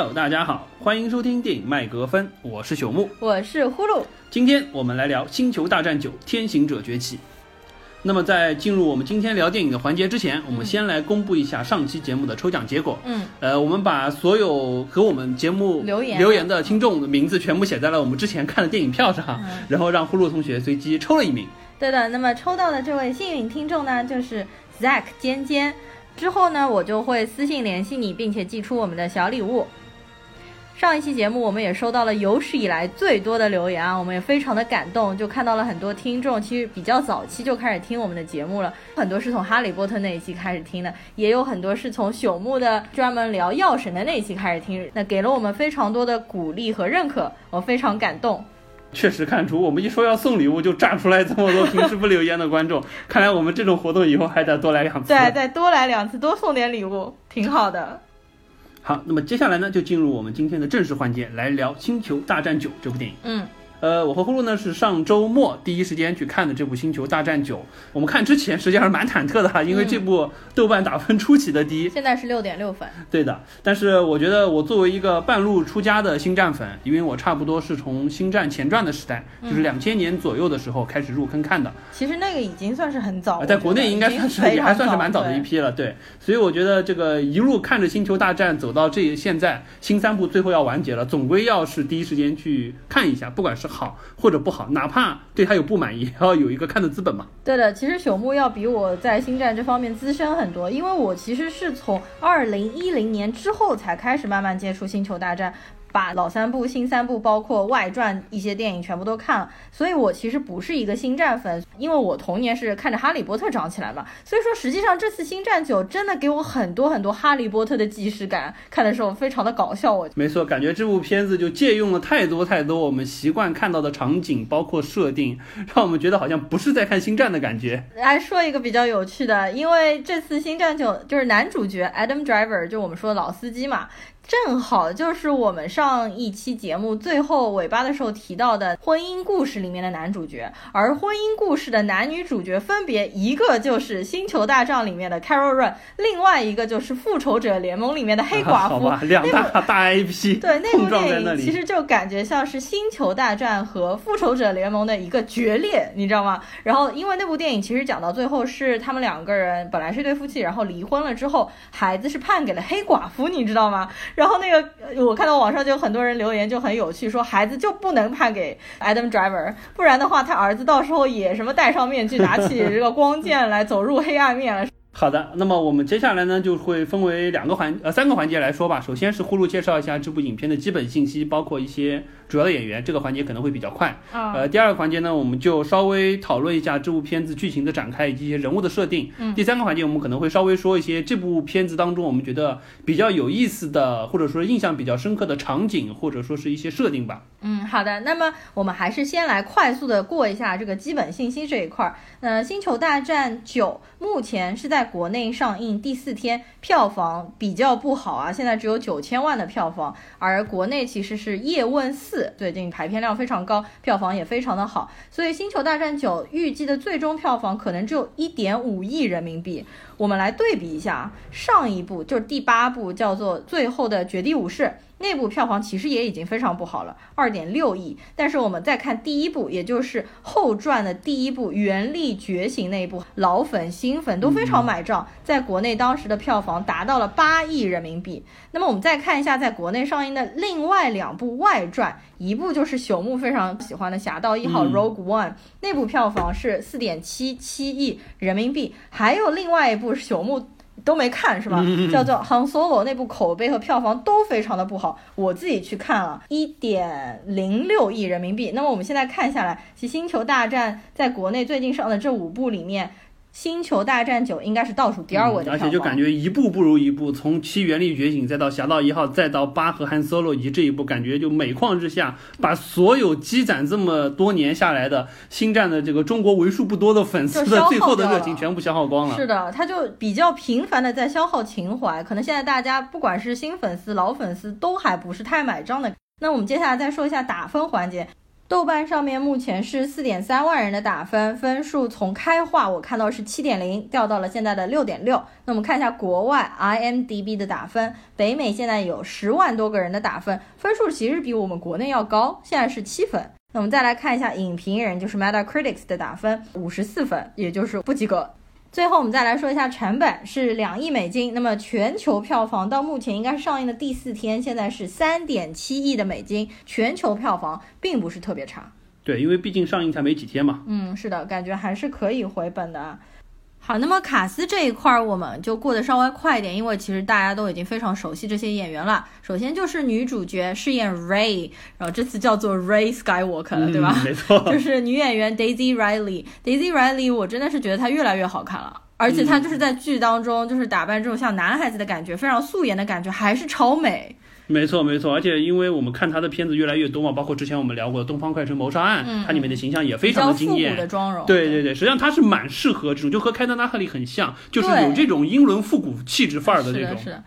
Hello，大家好，欢迎收听电影麦格芬，我是朽木，我是呼噜。今天我们来聊《星球大战九：天行者崛起》。那么在进入我们今天聊电影的环节之前，我们先来公布一下上期节目的抽奖结果。嗯，呃，我们把所有和我们节目留言留言的听众的名字全部写在了我们之前看的电影票上，然后让呼噜同学随机抽了一名。对的，那么抽到的这位幸运听众呢，就是 Zack 尖尖。之后呢，我就会私信联系你，并且寄出我们的小礼物。上一期节目我们也收到了有史以来最多的留言啊，我们也非常的感动，就看到了很多听众其实比较早期就开始听我们的节目了，很多是从哈利波特那一期开始听的，也有很多是从朽木的专门聊药神的那一期开始听，那给了我们非常多的鼓励和认可，我非常感动。确实看出，我们一说要送礼物，就炸出来这么多平时不留言的观众。看来我们这种活动以后还得多来两次。对，再多来两次，多送点礼物，挺好的。好，那么接下来呢，就进入我们今天的正式环节，来聊《星球大战九》这部电影。嗯。呃，我和呼噜呢是上周末第一时间去看的这部《星球大战九》。我们看之前实际上是蛮忐忑的哈，因为这部豆瓣打分出奇的低，现在是六点六分。对的，但是我觉得我作为一个半路出家的星战粉，因为我差不多是从《星战前传》的时代，就是两千年左右的时候开始入坑看的。其实那个已经算是很早，在国内应该算是 也还算是蛮早的一批了。对，所以我觉得这个一路看着《星球大战》走到这现在新三部最后要完结了，总归要是第一时间去看一下，不管是好或者不。好，哪怕对他有不满意，也要有一个看的资本嘛。对的，其实朽木要比我在星战这方面资深很多，因为我其实是从二零一零年之后才开始慢慢接触星球大战。把老三部、新三部，包括外传一些电影全部都看了，所以我其实不是一个星战粉，因为我童年是看着哈利波特长起来嘛，所以说实际上这次星战九真的给我很多很多哈利波特的既视感，看的时候非常的搞笑。我没错，感觉这部片子就借用了太多太多我们习惯看看到的场景，包括设定，让我们觉得好像不是在看星战的感觉。来说一个比较有趣的，因为这次星战就就是男主角 Adam Driver，就我们说的老司机嘛。正好就是我们上一期节目最后尾巴的时候提到的婚姻故事里面的男主角，而婚姻故事的男女主角分别一个就是星球大战里面的 Carol Run，另外一个就是复仇者联盟里面的黑寡妇。两大大 IP。对，那部电影其实就感觉像是星球大战和复仇者联盟的一个决裂，你知道吗？然后因为那部电影其实讲到最后是他们两个人本来是一对夫妻，然后离婚了之后，孩子是判给了黑寡妇，你知道吗？然后那个，我看到网上就有很多人留言，就很有趣，说孩子就不能判给 Adam Driver，不然的话，他儿子到时候也什么戴上面具，拿起这个光剑来走入黑暗面了。好的，那么我们接下来呢，就会分为两个环呃三个环节来说吧。首先是呼噜介绍一下这部影片的基本信息，包括一些。主要的演员这个环节可能会比较快，呃，第二个环节呢，我们就稍微讨论一下这部片子剧情的展开以及一些人物的设定。嗯，第三个环节我们可能会稍微说一些这部片子当中我们觉得比较有意思的，或者说印象比较深刻的场景，或者说是一些设定吧。嗯，好的，那么我们还是先来快速的过一下这个基本信息这一块儿。那《星球大战九》目前是在国内上映第四天，票房比较不好啊，现在只有九千万的票房，而国内其实是叶问四。最近排片量非常高，票房也非常的好，所以《星球大战九》预计的最终票房可能只有一点五亿人民币。我们来对比一下，上一部就是第八部，叫做《最后的绝地武士》。那部票房其实也已经非常不好了，二点六亿。但是我们再看第一部，也就是后传的第一部《原力觉醒》那一部，老粉新粉都非常买账，在国内当时的票房达到了八亿人民币。那么我们再看一下在国内上映的另外两部外传，一部就是朽木非常喜欢的《侠盗一号》（Rogue One），那部票房是四点七七亿人民币，还有另外一部朽木。都没看是吧？叫做《Han Solo》那部口碑和票房都非常的不好，我自己去看了，一点零六亿人民币。那么我们现在看下来，其《星球大战》在国内最近上的这五部里面。星球大战九应该是倒数第二位的，而且就感觉一步不如一步，从七原力觉醒，再到侠盗一号，再到八和汉 solo，以及这一步，感觉就每况日下，把所有积攒这么多年下来的星战的这个中国为数不多的粉丝的最后的热情全部消耗光了。是的，他就比较频繁的在消耗情怀，可能现在大家不管是新粉丝、老粉丝都还不是太买账的。那我们接下来再说一下打分环节。豆瓣上面目前是四点三万人的打分，分数从开画我看到是七点零，掉到了现在的六点六。那我们看一下国外 IMDB 的打分，北美现在有十万多个人的打分，分数其实比我们国内要高，现在是七分。那我们再来看一下影评人，就是 Metacritic 的打分，五十四分，也就是不及格。最后我们再来说一下成本是两亿美金，那么全球票房到目前应该是上映的第四天，现在是三点七亿的美金，全球票房并不是特别差。对，因为毕竟上映才没几天嘛。嗯，是的，感觉还是可以回本的。好，那么卡斯这一块儿我们就过得稍微快一点，因为其实大家都已经非常熟悉这些演员了。首先就是女主角饰演 Ray，然后这次叫做 Ray Skywalker，对吧？没错，就是女演员 Daisy Riley。Daisy Riley，我真的是觉得她越来越好看了，而且她就是在剧当中就是打扮这种像男孩子的感觉，非常素颜的感觉，还是超美。没错，没错，而且因为我们看他的片子越来越多嘛，包括之前我们聊过的《东方快车谋杀案》，它里面的形象也非常的惊艳。的妆容。对对对，实际上他是蛮适合这种，就和凯特·纳赫利很像，就是有这种英伦复古气质范儿的这种。是的，是的。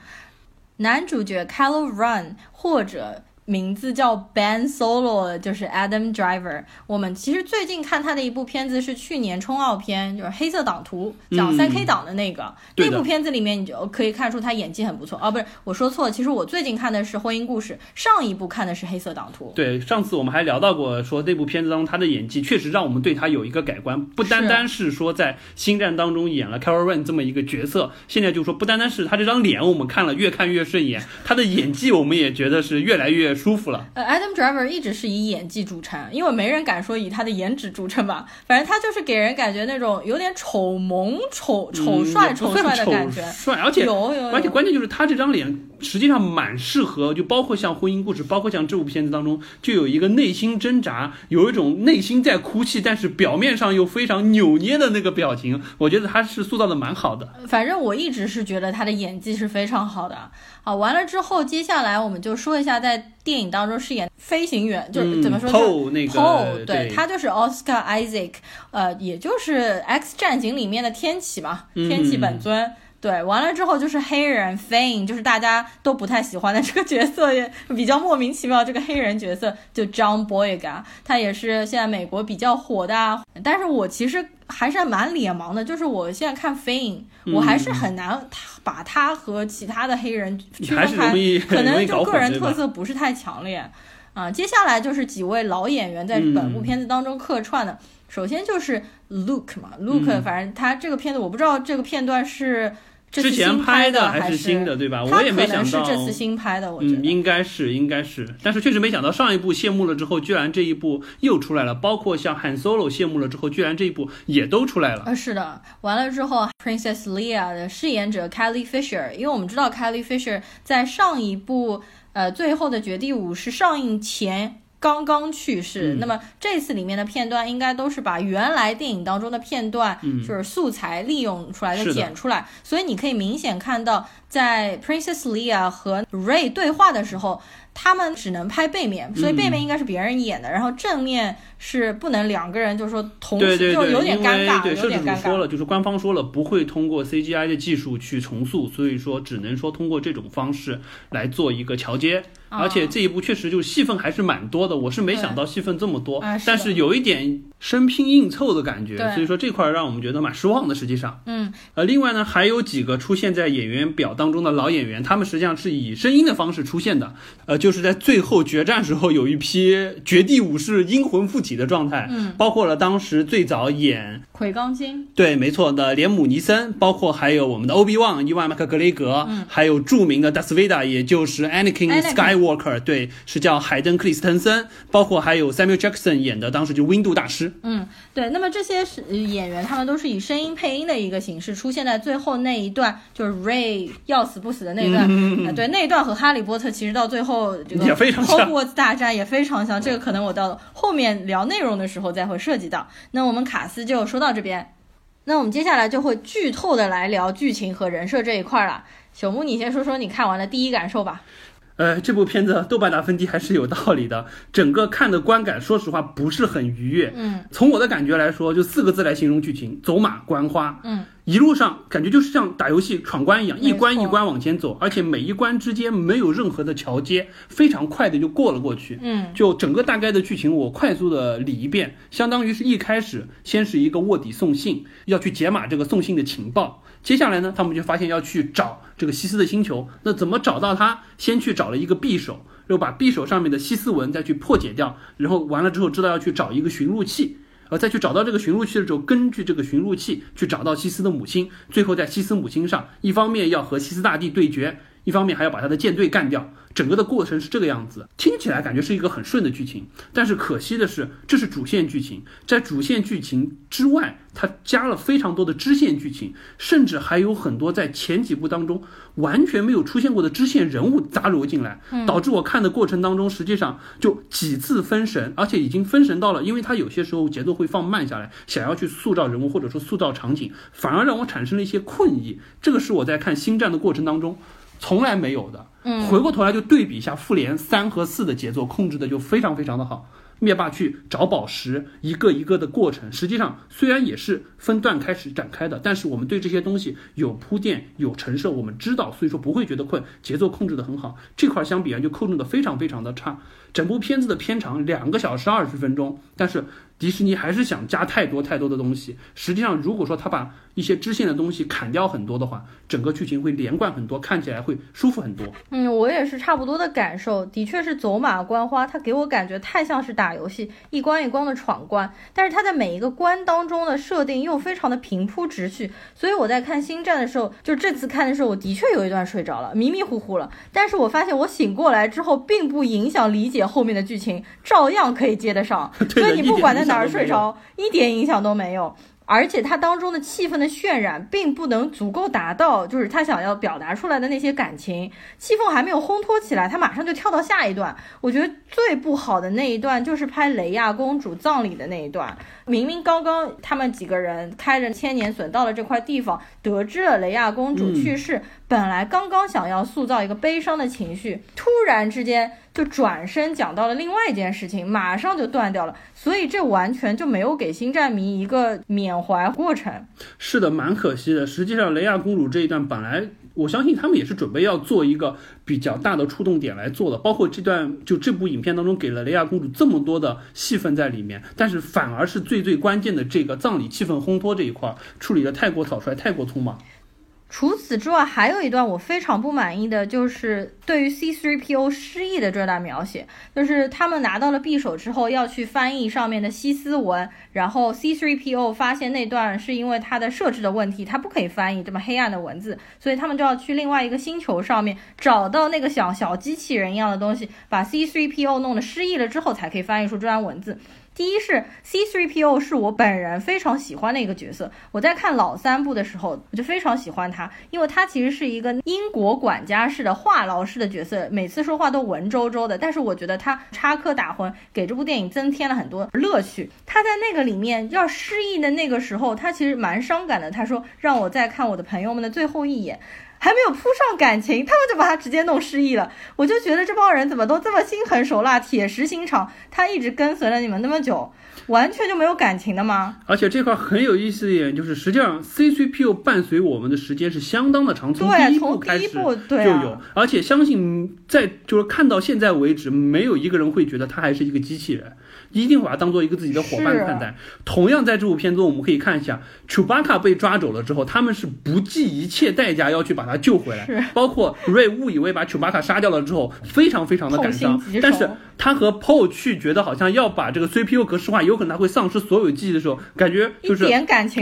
男主角 c a l o Run 或者。名字叫 Ben Solo，就是 Adam Driver。我们其实最近看他的一部片子是去年冲奥片，就是《黑色党徒》，讲三 K 党的那个。那部片子里面你就可以看出他演技很不错。哦，不是，我说错了。其实我最近看的是《婚姻故事》，上一部看的是《黑色党徒》。对，上次我们还聊到过，说那部片子当中他的演技确实让我们对他有一个改观，不单单是说在《星战》当中演了 Carol Run 这么一个角色，现在就说不单单是他这张脸，我们看了越看越顺眼，他的演技我们也觉得是越来越。舒服了。呃，Adam Driver 一直是以演技著称，因为没人敢说以他的颜值著称吧。反正他就是给人感觉那种有点丑萌、丑丑帅、丑帅的感觉。帅，而且有有，而且关键就是他这张脸实际上蛮适合，就包括像婚姻故事，包括像这部片子当中，就有一个内心挣扎，有一种内心在哭泣，但是表面上又非常扭捏的那个表情。我觉得他是塑造的蛮好的。反正我一直是觉得他的演技是非常好的。好，完了之后，接下来我们就说一下在电影当中饰演飞行员，就是怎么说就那个，对他就是 Oscar Isaac，呃，也就是《X 战警》里面的天启嘛，天启本尊。对，完了之后就是黑人 Fane，就是大家都不太喜欢的这个角色，也比较莫名其妙。这个黑人角色就 John Boyega，他也是现在美国比较火的。但是我其实还是蛮脸盲的，就是我现在看 Fane，我还是很难把他和其他的黑人区分开，可能就个人特色不是太强烈啊。接下来就是几位老演员在本部片子当中客串的，首先就是 Luke 嘛，Luke，反正他这个片子我不知道这个片段是。之前拍的还是新的，对吧？我也没想到这次新拍的，我觉得应该是应该是，但是确实没想到上一部谢幕了之后，居然这一部又出来了。包括像 Han Solo 谢幕了之后，居然这一部也都出来了。啊，是的，完了之后，Princess Leia 的饰演者 Kelly Fisher，因为我们知道 Kelly Fisher 在上一部呃《最后的绝地武士》上映前。刚刚去世，那么这次里面的片段应该都是把原来电影当中的片段，就是素材利用出来的剪出来，所以你可以明显看到，在 Princess Leia 和 Ray 对话的时候。他们只能拍背面，所以背面应该是别人演的，然后正面是不能两个人，就是说同时就有点尴尬，有点尴尬。说了，就是官方说了不会通过 CGI 的技术去重塑，所以说只能说通过这种方式来做一个桥接。而且这一部确实就戏份还是蛮多的，我是没想到戏份这么多，但是有一点生拼硬凑的感觉，所以说这块让我们觉得蛮失望的。实际上，嗯，呃，另外呢还有几个出现在演员表当中的老演员，他们实际上是以声音的方式出现的，呃。就是在最后决战时候，有一批绝地武士阴魂附体的状态，嗯，包括了当时最早演魁罡经，对，没错的连姆尼森，包括还有我们的欧比旺伊万麦克格雷格，嗯，还有著名的达斯维达，也就是 Anakin Skywalker，对，是叫海登克里斯滕森，包括还有 Samuel Jackson 演的当时就 Windu 大师，嗯，对，那么这些是演员，他们都是以声音配音的一个形式出现在最后那一段，就是 Ray 要死不死的那段，啊，对，那一段和哈利波特其实到最后。也非常像，大战也非常像，这个可能我到后面聊内容的时候再会涉及到。那我们卡斯就说到这边，那我们接下来就会剧透的来聊剧情和人设这一块了。小木，你先说说你看完的第一感受吧。呃，这部片子豆瓣打分低还是有道理的，整个看的观感，说实话不是很愉悦。嗯，从我的感觉来说，就四个字来形容剧情：走马观花。嗯，一路上感觉就是像打游戏闯关一样，一关一关往前走，而且每一关之间没有任何的桥接，非常快的就过了过去。嗯，就整个大概的剧情我快速的理一遍，相当于是一开始先是一个卧底送信，要去解码这个送信的情报，接下来呢，他们就发现要去找这个西斯的星球，那怎么找到他？先去找了一个匕首，又把匕首上面的西斯文再去破解掉，然后完了之后知道要去找一个寻路器。呃，再去找到这个寻路器的时候，根据这个寻路器去找到西斯的母亲，最后在西斯母亲上，一方面要和西斯大帝对决，一方面还要把他的舰队干掉。整个的过程是这个样子，听起来感觉是一个很顺的剧情，但是可惜的是，这是主线剧情，在主线剧情之外，它加了非常多的支线剧情，甚至还有很多在前几部当中完全没有出现过的支线人物杂糅进来，导致我看的过程当中，实际上就几次分神，而且已经分神到了，因为它有些时候节奏会放慢下来，想要去塑造人物或者说塑造场景，反而让我产生了一些困意。这个是我在看星战的过程当中。从来没有的，嗯，回过头来就对比一下复联三和四的节奏控制的就非常非常的好。灭霸去找宝石，一个一个的过程，实际上虽然也是分段开始展开的，但是我们对这些东西有铺垫、有陈设，我们知道，所以说不会觉得困，节奏控制的很好。这块相比啊，就控制的非常非常的差。整部片子的片长两个小时二十分钟，但是迪士尼还是想加太多太多的东西。实际上，如果说他把一些支线的东西砍掉很多的话，整个剧情会连贯很多，看起来会舒服很多。嗯，我也是差不多的感受，的确是走马观花，它给我感觉太像是打游戏，一关一关的闯关。但是它在每一个关当中的设定又非常的平铺直叙，所以我在看星战的时候，就这次看的时候，我的确有一段睡着了，迷迷糊糊了。但是我发现我醒过来之后，并不影响理解。后面的剧情照样可以接得上，所以你不管在哪儿睡着，一点影响都没有。而且它当中的气氛的渲染，并不能足够达到，就是他想要表达出来的那些感情。气氛还没有烘托起来，他马上就跳到下一段。我觉得最不好的那一段，就是拍雷亚公主葬礼的那一段。明明刚刚他们几个人开着千年隼到了这块地方，得知了雷亚公主去世，本来刚刚想要塑造一个悲伤的情绪，突然之间就转身讲到了另外一件事情，马上就断掉了。所以这完全就没有给星战迷一个缅怀过程。是的，蛮可惜的。实际上，雷亚公主这一段本来。我相信他们也是准备要做一个比较大的触动点来做的，包括这段就这部影片当中给了雷亚公主这么多的戏份在里面，但是反而是最最关键的这个葬礼气氛烘托这一块处理的太过草率，太过匆忙。除此之外，还有一段我非常不满意的就是对于 C3PO 失忆的这段描写，就是他们拿到了匕首之后要去翻译上面的西斯文，然后 C3PO 发现那段是因为它的设置的问题，它不可以翻译这么黑暗的文字，所以他们就要去另外一个星球上面找到那个小小机器人一样的东西，把 C3PO 弄得失忆了之后，才可以翻译出这段文字。第一是 C3PO 是我本人非常喜欢的一个角色，我在看老三部的时候，我就非常喜欢他，因为他其实是一个英国管家式的话痨式的角色，每次说话都文绉绉的，但是我觉得他插科打诨，给这部电影增添了很多乐趣。他在那个里面要失忆的那个时候，他其实蛮伤感的，他说让我再看我的朋友们的最后一眼。还没有铺上感情，他们就把他直接弄失忆了。我就觉得这帮人怎么都这么心狠手辣、铁石心肠？他一直跟随了你们那么久，完全就没有感情的吗？而且这块很有意思的一点就是，实际上 CCPU 伴随我们的时间是相当的长，从第一部开始就有。而且相信在就是看到现在为止，没有一个人会觉得他还是一个机器人。一定把它当做一个自己的伙伴看待。同样，在这部片中，我们可以看一下，丘巴卡被抓走了之后，他们是不计一切代价要去把他救回来。包括瑞误以为把丘巴卡杀掉了之后，非常非常的感伤。但是他和 Paul 去觉得好像要把这个 CPU 格式化，有可能他会丧失所有记忆的时候，感觉就是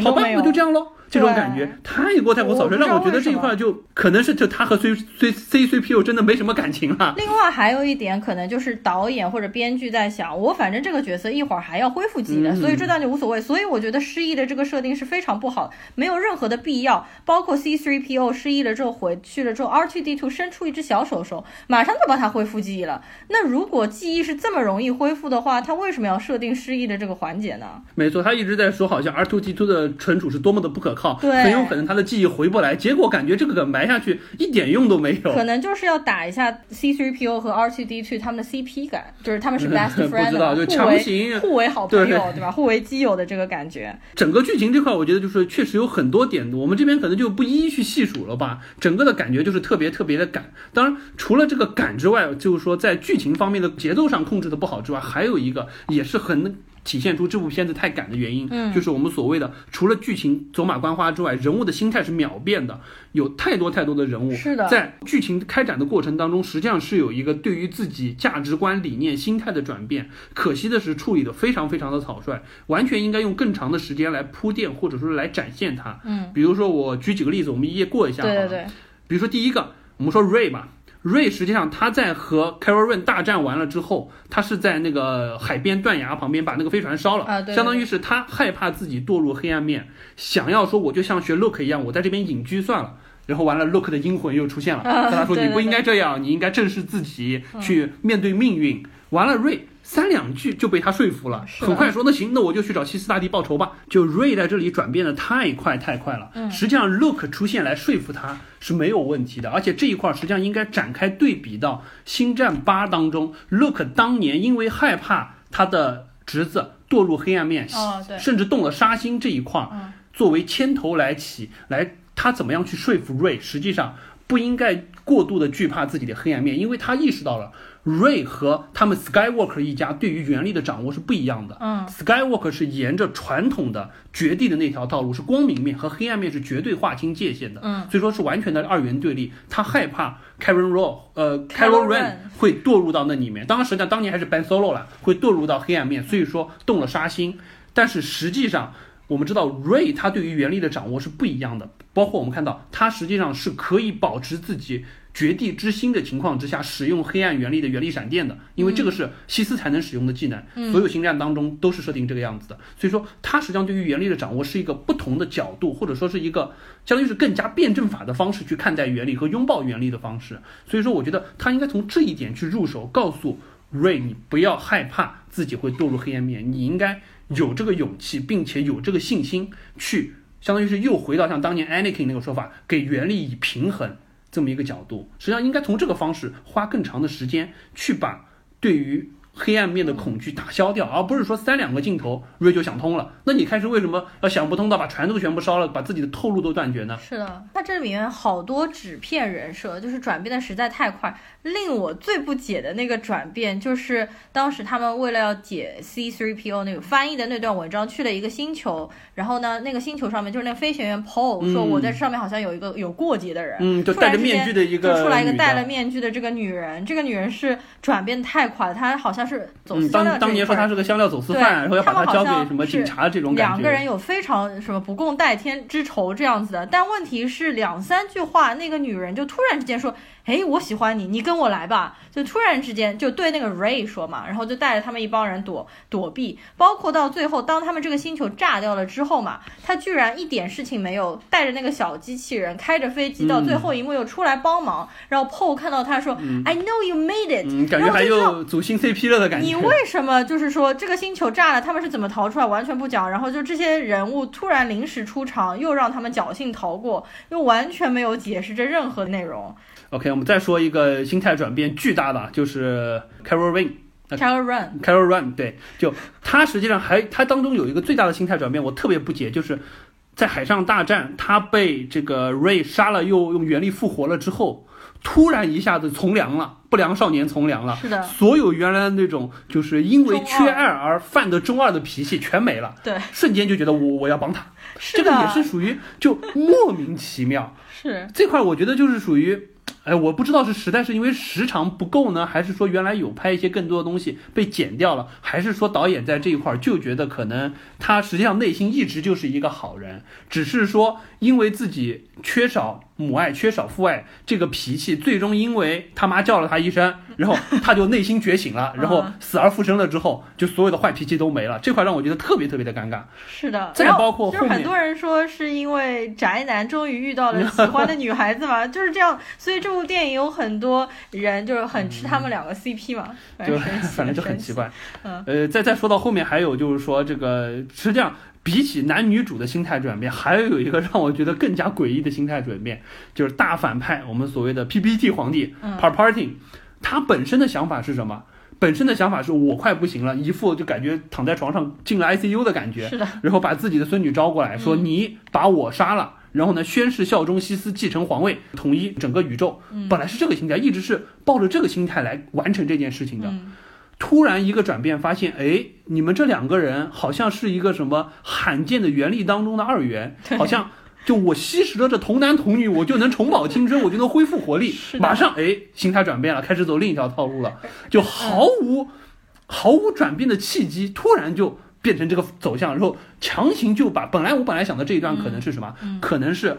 好吧，那就这样喽。这种感觉太过太过草率，让我觉得这一块就可能是就他和 C C C C P U 真的没什么感情了。另外还有一点，可能就是导演或者编剧在想，我反正这个角色一会儿还要恢复记忆的，所以这段就无所谓。所以我觉得失忆的这个设定是非常不好，没有任何的必要。包括 C 3 P O 失忆了之后回去了之后，R 2 D to 伸出一只小手手，马上就帮他恢复记忆了。那如果记忆是这么容易恢复的话，他为什么要设定失忆的这个环节呢？没错，他一直在说，好像 R 2 D 2的存储是多么的不可靠。号，很有可能他的记忆回不来。结果感觉这个梗埋下去一点用都没有。可能就是要打一下 C3PO 和 R2D2 他们的 CP 感，就是他们是 best friend，不知道就强行互为好朋友，对吧？互为基友的这个感觉。整个剧情这块，我觉得就是确实有很多点，我们这边可能就不一一去细数了吧。整个的感觉就是特别特别的赶。当然，除了这个赶之外，就是说在剧情方面的节奏上控制的不好之外，还有一个也是很。体现出这部片子太赶的原因，嗯，就是我们所谓的除了剧情走马观花之外，人物的心态是秒变的，有太多太多的人物是的，在剧情开展的过程当中，实际上是有一个对于自己价值观、理念、心态的转变。可惜的是，处理的非常非常的草率，完全应该用更长的时间来铺垫，或者说来展现它。嗯，比如说我举几个例子，我们一页过一下。对对对，比如说第一个，我们说 Ray 吧。瑞实际上他在和 Carol Ren 大战完了之后，他是在那个海边断崖旁边把那个飞船烧了，啊，对，相当于是他害怕自己堕入黑暗面，想要说我就像学 Look 一样，我在这边隐居算了。然后完了，Look 的阴魂又出现了，跟他说你不应该这样，你应该正视自己，去面对命运。完了，瑞。三两句就被他说服了，很快说那行，那我就去找西斯大帝报仇吧。就瑞在这里转变的太快太快了，嗯实际上 Look 出现来说服他是没有问题的，而且这一块实际上应该展开对比到星战八当中，Look 当年因为害怕他的侄子堕入黑暗面，甚至动了杀心这一块，作为牵头来起来，他怎么样去说服瑞？实际上不应该过度的惧怕自己的黑暗面，因为他意识到了。瑞和他们 Skywalker 一家对于原力的掌握是不一样的。嗯，Skywalker 是沿着传统的绝地的那条道路，是光明面和黑暗面是绝对划清界限的。嗯，所以说是完全的二元对立。他害怕 Karen Ro 呃 Carol Ren 会堕入到那里面。当然，实际上当年还是 Ben Solo 了，会堕入到黑暗面，所以说动了杀心。但是实际上，我们知道，Ray 他对于原力的掌握是不一样的。包括我们看到，他实际上是可以保持自己。绝地之心的情况之下，使用黑暗原力的原力闪电的，因为这个是西斯才能使用的技能。所有星战当中都是设定这个样子的，所以说他实际上对于原力的掌握是一个不同的角度，或者说是一个相当于是更加辩证法的方式去看待原力和拥抱原力的方式。所以说，我觉得他应该从这一点去入手，告诉瑞，你不要害怕自己会堕入黑暗面，你应该有这个勇气，并且有这个信心去，相当于是又回到像当年 Anakin 那个说法，给原力以平衡。这么一个角度，实际上应该从这个方式花更长的时间去把对于。黑暗面的恐惧打消掉，而不是说三两个镜头瑞就想通了。那你开始为什么要想不通到把船都全部烧了，把自己的透露都断绝呢？是的，它这里面好多纸片人设，就是转变的实在太快。令我最不解的那个转变，就是当时他们为了要解 C3PO 那个翻译的那段文章，去了一个星球，然后呢，那个星球上面就是那个飞行员 Paul 说，我在上面好像有一个有过节的人，嗯，就戴着面具的一个，就出来一个戴了面具的这个女人，这个女人是转变太快，她好像。是走私香料当年说他是个香料走私犯，然后要把他交给什么警察这种感觉。两个人有非常什么不共戴天之仇这样子的，但问题是两三句话，那个女人就突然之间说。哎，我喜欢你，你跟我来吧！就突然之间就对那个 Ray 说嘛，然后就带着他们一帮人躲躲避，包括到最后，当他们这个星球炸掉了之后嘛，他居然一点事情没有，带着那个小机器人开着飞机到最后一幕又出来帮忙，然后 Paul 看到他说，I know you made it，感觉还有组新 CP 了的感觉。你为什么就是说这个星球炸了，他们是怎么逃出来，完全不讲，然后就这些人物突然临时出场，又让他们侥幸逃过，又完全没有解释这任何内容。OK，我们再说一个心态转变巨大的，就是 Carol Run。Carol Run。Carol Run，对，就他实际上还他当中有一个最大的心态转变，我特别不解，就是在海上大战，他被这个 Ray 杀了，又用原力复活了之后，突然一下子从良了，不良少年从良了。是的。所有原来的那种就是因为缺爱而犯的中二的脾气全没了。对。瞬间就觉得我我要帮他。这个也是属于就莫名其妙。是。这块我觉得就是属于。哎，我不知道是实在是因为时长不够呢，还是说原来有拍一些更多的东西被剪掉了，还是说导演在这一块就觉得可能他实际上内心一直就是一个好人，只是说因为自己缺少。母爱缺少父爱，这个脾气最终因为他妈叫了他一声，然后他就内心觉醒了，然后死而复生了之后，就所有的坏脾气都没了。这块让我觉得特别特别的尴尬。是的，再包括就是很多人说是因为宅男终于遇到了喜欢的女孩子嘛，就是这样。所以这部电影有很多人就是很吃他们两个 CP 嘛，就 反正就很奇怪。呃，再再说到后面还有就是说这个实际上。比起男女主的心态转变，还有一个让我觉得更加诡异的心态转变，就是大反派，我们所谓的 PPT 皇帝 p a r p a r t i n 他本身的想法是什么？本身的想法是我快不行了，一副就感觉躺在床上进了 ICU 的感觉。是的。然后把自己的孙女招过来，说你把我杀了，然后呢宣誓效忠西斯，继承皇位，统一整个宇宙。本来是这个心态，一直是抱着这个心态来完成这件事情的。突然一个转变，发现哎，你们这两个人好像是一个什么罕见的原力当中的二元，好像就我吸食了这童男童女，我就能重保青春，我就能恢复活力，马上哎，心态转变了，开始走另一条套路了，就毫无毫无转变的契机，突然就变成这个走向，然后强行就把本来我本来想的这一段可能是什么，可能是。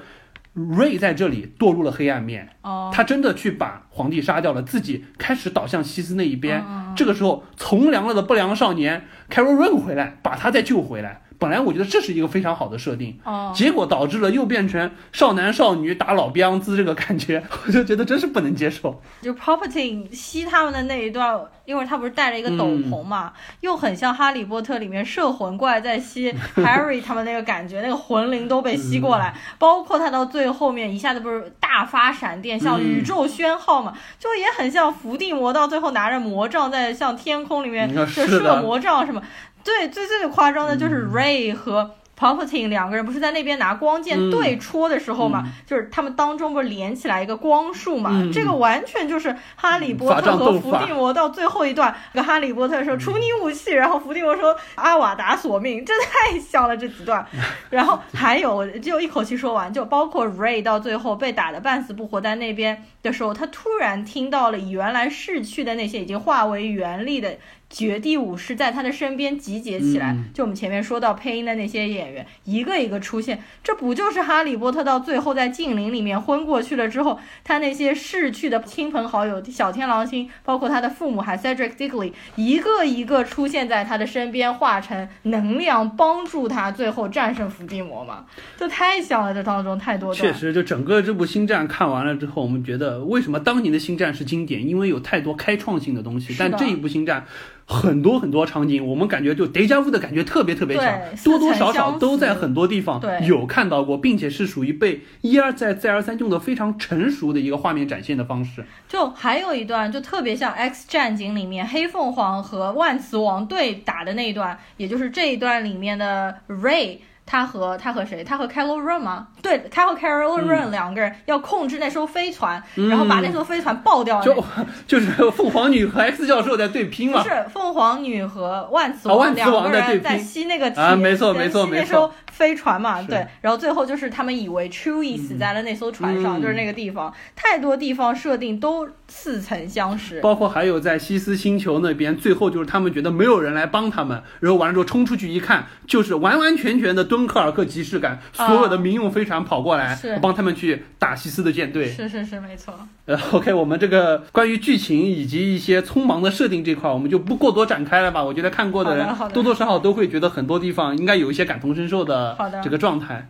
瑞在这里堕入了黑暗面，他真的去把皇帝杀掉了，自己开始倒向西斯那一边。这个时候，从良了的不良少年 Carol Run 回来，把他再救回来。本来我觉得这是一个非常好的设定，哦结果导致了又变成少男少女打老彪子这个感觉，我就觉得真是不能接受。就 p r o p e r t y 吸他们的那一段，因为他不是戴着一个斗篷嘛，又很像哈利波特里面摄魂怪在吸 Harry 他们那个感觉，那个魂灵都被吸过来，包括他到最后面一下子不是大发闪电，像宇宙宣号嘛，就也很像伏地魔到最后拿着魔杖在向天空里面就射魔杖什么。对，最最夸张的就是 Ray 和 Palpatine 两个人不是在那边拿光剑对戳的时候嘛，就是他们当中不是连起来一个光束嘛，这个完全就是哈利波特和伏地魔到最后一段，跟哈利波特说除你武器，然后伏地魔说阿瓦达索命，这太像了这几段，然后还有就一口气说完，就包括 Ray 到最后被打的半死不活在那边的时候，他突然听到了原来逝去的那些已经化为原力的。绝地武士在他的身边集结起来，就我们前面说到配音的那些演员，一个一个出现，这不就是哈利波特到最后在禁林里面昏过去了之后，他那些逝去的亲朋好友，小天狼星，包括他的父母，还 Cedric Diggory，一个一个出现在他的身边，化成能量帮助他最后战胜伏地魔嘛？就太像了，这当中太多。确实，就整个这部星战看完了之后，我们觉得为什么当年的星战是经典？因为有太多开创性的东西，但这一部星战。很多很多场景，我们感觉就叠加物的感觉特别特别强，多多少少都在很多地方有看到过，并且是属于被一而再再而三用的非常成熟的一个画面展现的方式。就还有一段，就特别像《X 战警》里面黑凤凰和万磁王对打的那一段，也就是这一段里面的 Ray。他和他和谁？他和 Carol Run 吗？对，他和 Carol Run 两个人要控制那艘飞船，然后把那艘飞船爆掉。就 就是凤凰女和 X 教授在对拼嘛？不是，凤凰女和万磁王两个人在吸那个啊，没错没错没错。飞船嘛，对，然后最后就是他们以为 Chewie 死在了那艘船上，就是那个地方，太多地方设定都似曾相识。包括还有在西斯星球那边，最后就是他们觉得没有人来帮他们，然后完了之后冲出去一看，就是完完全全的敦刻尔克即视感，所有的民用飞船跑过来帮他们去打西斯的舰队。是是是，没错。呃，OK，我们这个关于剧情以及一些匆忙的设定这块，我们就不过多展开了吧。我觉得看过的人多多少少都会觉得很多地方应该有一些感同身受。的，这个状态，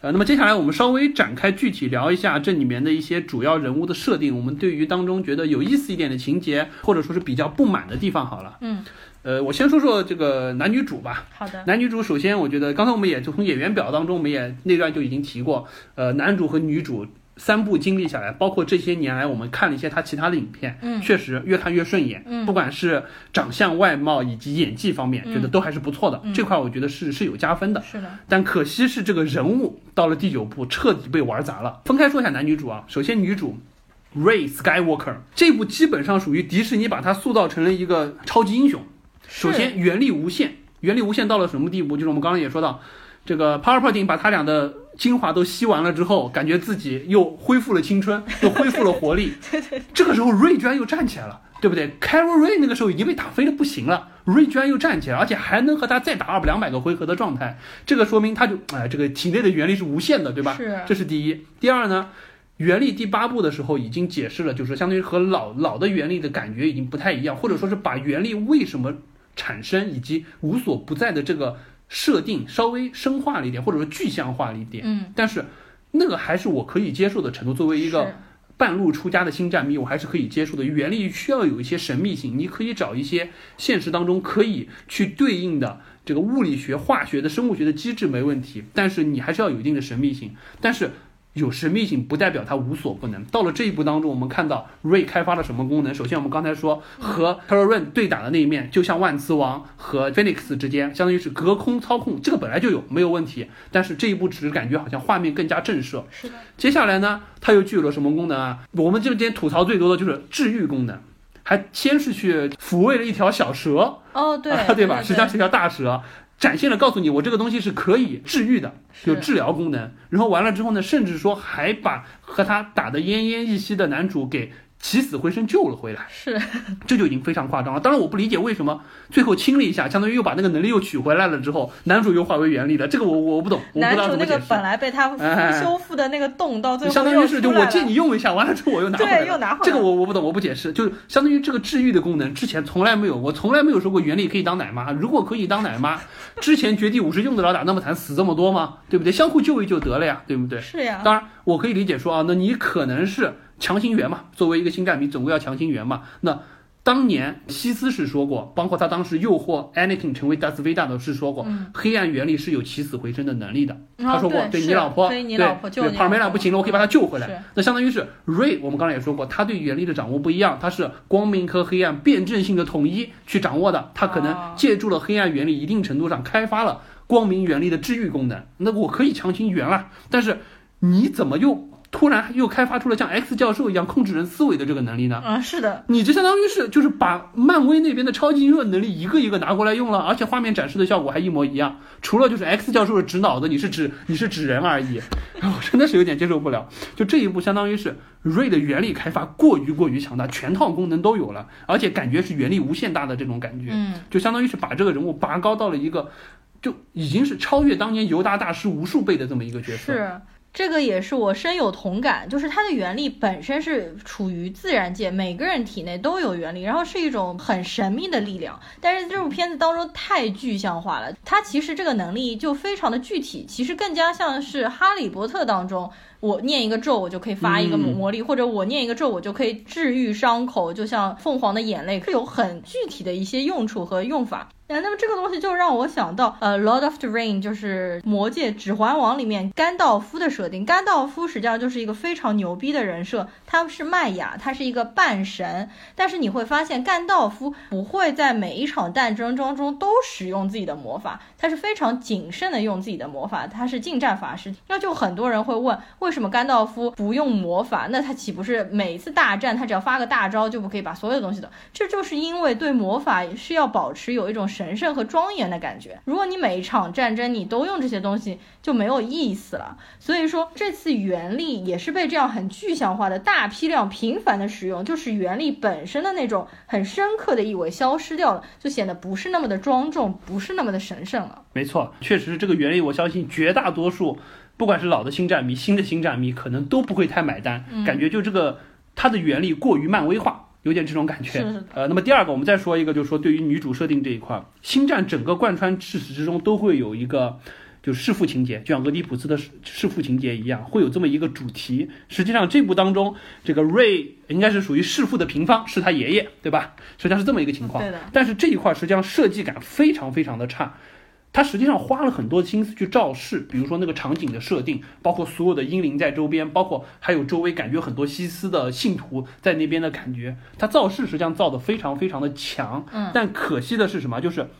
呃，那么接下来我们稍微展开具体聊一下这里面的一些主要人物的设定，我们对于当中觉得有意思一点的情节，或者说是比较不满的地方，好了，嗯，呃，我先说说这个男女主吧。好的，男女主首先我觉得刚才我们也就从演员表当中，我们也那段就已经提过，呃，男主和女主。三部经历下来，包括这些年来我们看了一些他其他的影片，嗯，确实越看越顺眼，嗯，不管是长相、外貌以及演技方面，觉得都还是不错的，这块我觉得是是有加分的，是的。但可惜是这个人物到了第九部彻底被玩砸了。分开说一下男女主啊，首先女主 Ray Skywalker 这部基本上属于迪士尼把她塑造成了一个超级英雄。首先原力无限，原力无限到了什么地步？就是我们刚刚也说到。这个 PowerPoint 把他俩的精华都吸完了之后，感觉自己又恢复了青春，又恢复了活力。这个时候瑞居然又站起来了，对不对？Carol Ray 那个时候已经被打飞的不行了，瑞居然又站起来，而且还能和他再打二两百个回合的状态，这个说明他就哎，这个体内的原力是无限的，对吧？是，这是第一。第二呢，原力第八部的时候已经解释了，就是相当于和老老的原力的感觉已经不太一样，或者说是把原力为什么产生以及无所不在的这个。设定稍微深化了一点，或者说具象化了一点，嗯，但是那个还是我可以接受的程度。作为一个。半路出家的新战迷，我还是可以接受的。原力需要有一些神秘性，你可以找一些现实当中可以去对应的这个物理学、化学的、生物学的机制没问题，但是你还是要有一定的神秘性。但是。有神秘性不代表它无所不能。到了这一步当中，我们看到瑞开发了什么功能？首先，我们刚才说和 t e r r a n 对打的那一面，就像万磁王和 Phoenix 之间，相当于是隔空操控，这个本来就有没有问题。但是这一步只是感觉好像画面更加震慑。是的。接下来呢，它又具有了什么功能啊？我们这边吐槽最多的就是治愈功能，还先是去抚慰了一条小蛇。哦，对，对吧？实际上是条大蛇。展现了告诉你，我这个东西是可以治愈的，有治疗功能。然后完了之后呢，甚至说还把和他打得奄奄一息的男主给。起死回生救了回来，是，这就已经非常夸张了。当然，我不理解为什么最后亲了一下，相当于又把那个能力又取回来了之后，男主又化为原力了。这个我我不懂，我不知道怎么解释。男主那个本来被他修复的那个洞，到最后相当于是就我借你用一下，完了之后我又拿回来。对，又拿回来。这个我我不懂，我不解释。就相当于这个治愈的功能，之前从来没有，我从来没有说过原力可以当奶妈。如果可以当奶妈，之前绝地武士用得着打那么惨，死这么多吗？对不对？相互救一救得了呀，对不对？是呀。当然，我可以理解说啊，那你可能是。强行圆嘛，作为一个新战迷，总归要强行圆嘛。那当年西斯是说过，包括他当时诱惑 Anakin 成为达斯维达的是说过，黑暗原力是有起死回生的能力的。他说过，对你老婆，对帕尔梅拉不行了，我可以把她救回来。那相当于是 Ray，我们刚才也说过，他对原力的掌握不一样，他是光明和黑暗辩证性的统一去掌握的。他可能借助了黑暗原理，一定程度上开发了光明原力的治愈功能。那我可以强行圆了，但是你怎么又？突然又开发出了像 X 教授一样控制人思维的这个能力呢？啊，是的，你这相当于是就是把漫威那边的超级英雄能力一个一个拿过来用了，而且画面展示的效果还一模一样，除了就是 X 教授是指脑子，你是指你是指人而已，我 真的是有点接受不了。就这一步，相当于是瑞的原力开发过于过于强大，全套功能都有了，而且感觉是原力无限大的这种感觉，嗯，就相当于是把这个人物拔高到了一个，就已经是超越当年尤达大师无数倍的这么一个角色。是。这个也是我深有同感，就是它的原力本身是处于自然界，每个人体内都有原力，然后是一种很神秘的力量。但是这部片子当中太具象化了，它其实这个能力就非常的具体，其实更加像是哈利波特当中，我念一个咒，我就可以发一个魔力，或者我念一个咒，我就可以治愈伤口，就像凤凰的眼泪，是有很具体的一些用处和用法。那么这个东西就让我想到，呃，《Lord of the Ring》就是《魔戒》《指环王》里面甘道夫的设定。甘道夫实际上就是一个非常牛逼的人设，他是麦雅，他是一个半神。但是你会发现，甘道夫不会在每一场战争当中都使用自己的魔法，他是非常谨慎的用自己的魔法，他是近战法师。那就很多人会问，为什么甘道夫不用魔法？那他岂不是每次大战他只要发个大招就不可以把所有东西的？这就是因为对魔法需要保持有一种神。神圣和庄严的感觉。如果你每一场战争你都用这些东西，就没有意思了。所以说，这次原力也是被这样很具象化的大批量频繁的使用，就是原力本身的那种很深刻的意味消失掉了，就显得不是那么的庄重，不是那么的神圣了。没错，确实是这个原力，我相信绝大多数，不管是老的星战迷、新的星战迷，可能都不会太买单。感觉就这个它的原理过于漫威化。有点这种感觉，呃，那么第二个，我们再说一个，就是说对于女主设定这一块，星战整个贯穿至始至终都会有一个，就是弑父情节，就像俄狄浦斯的弑父情节一样，会有这么一个主题。实际上这部当中，这个瑞应该是属于弑父的平方，是他爷爷，对吧？实际上是这么一个情况。对的。但是这一块实际上设计感非常非常的差。他实际上花了很多心思去造势，比如说那个场景的设定，包括所有的英灵在周边，包括还有周围感觉很多西斯的信徒在那边的感觉，他造势实际上造的非常非常的强。嗯，但可惜的是什么？就是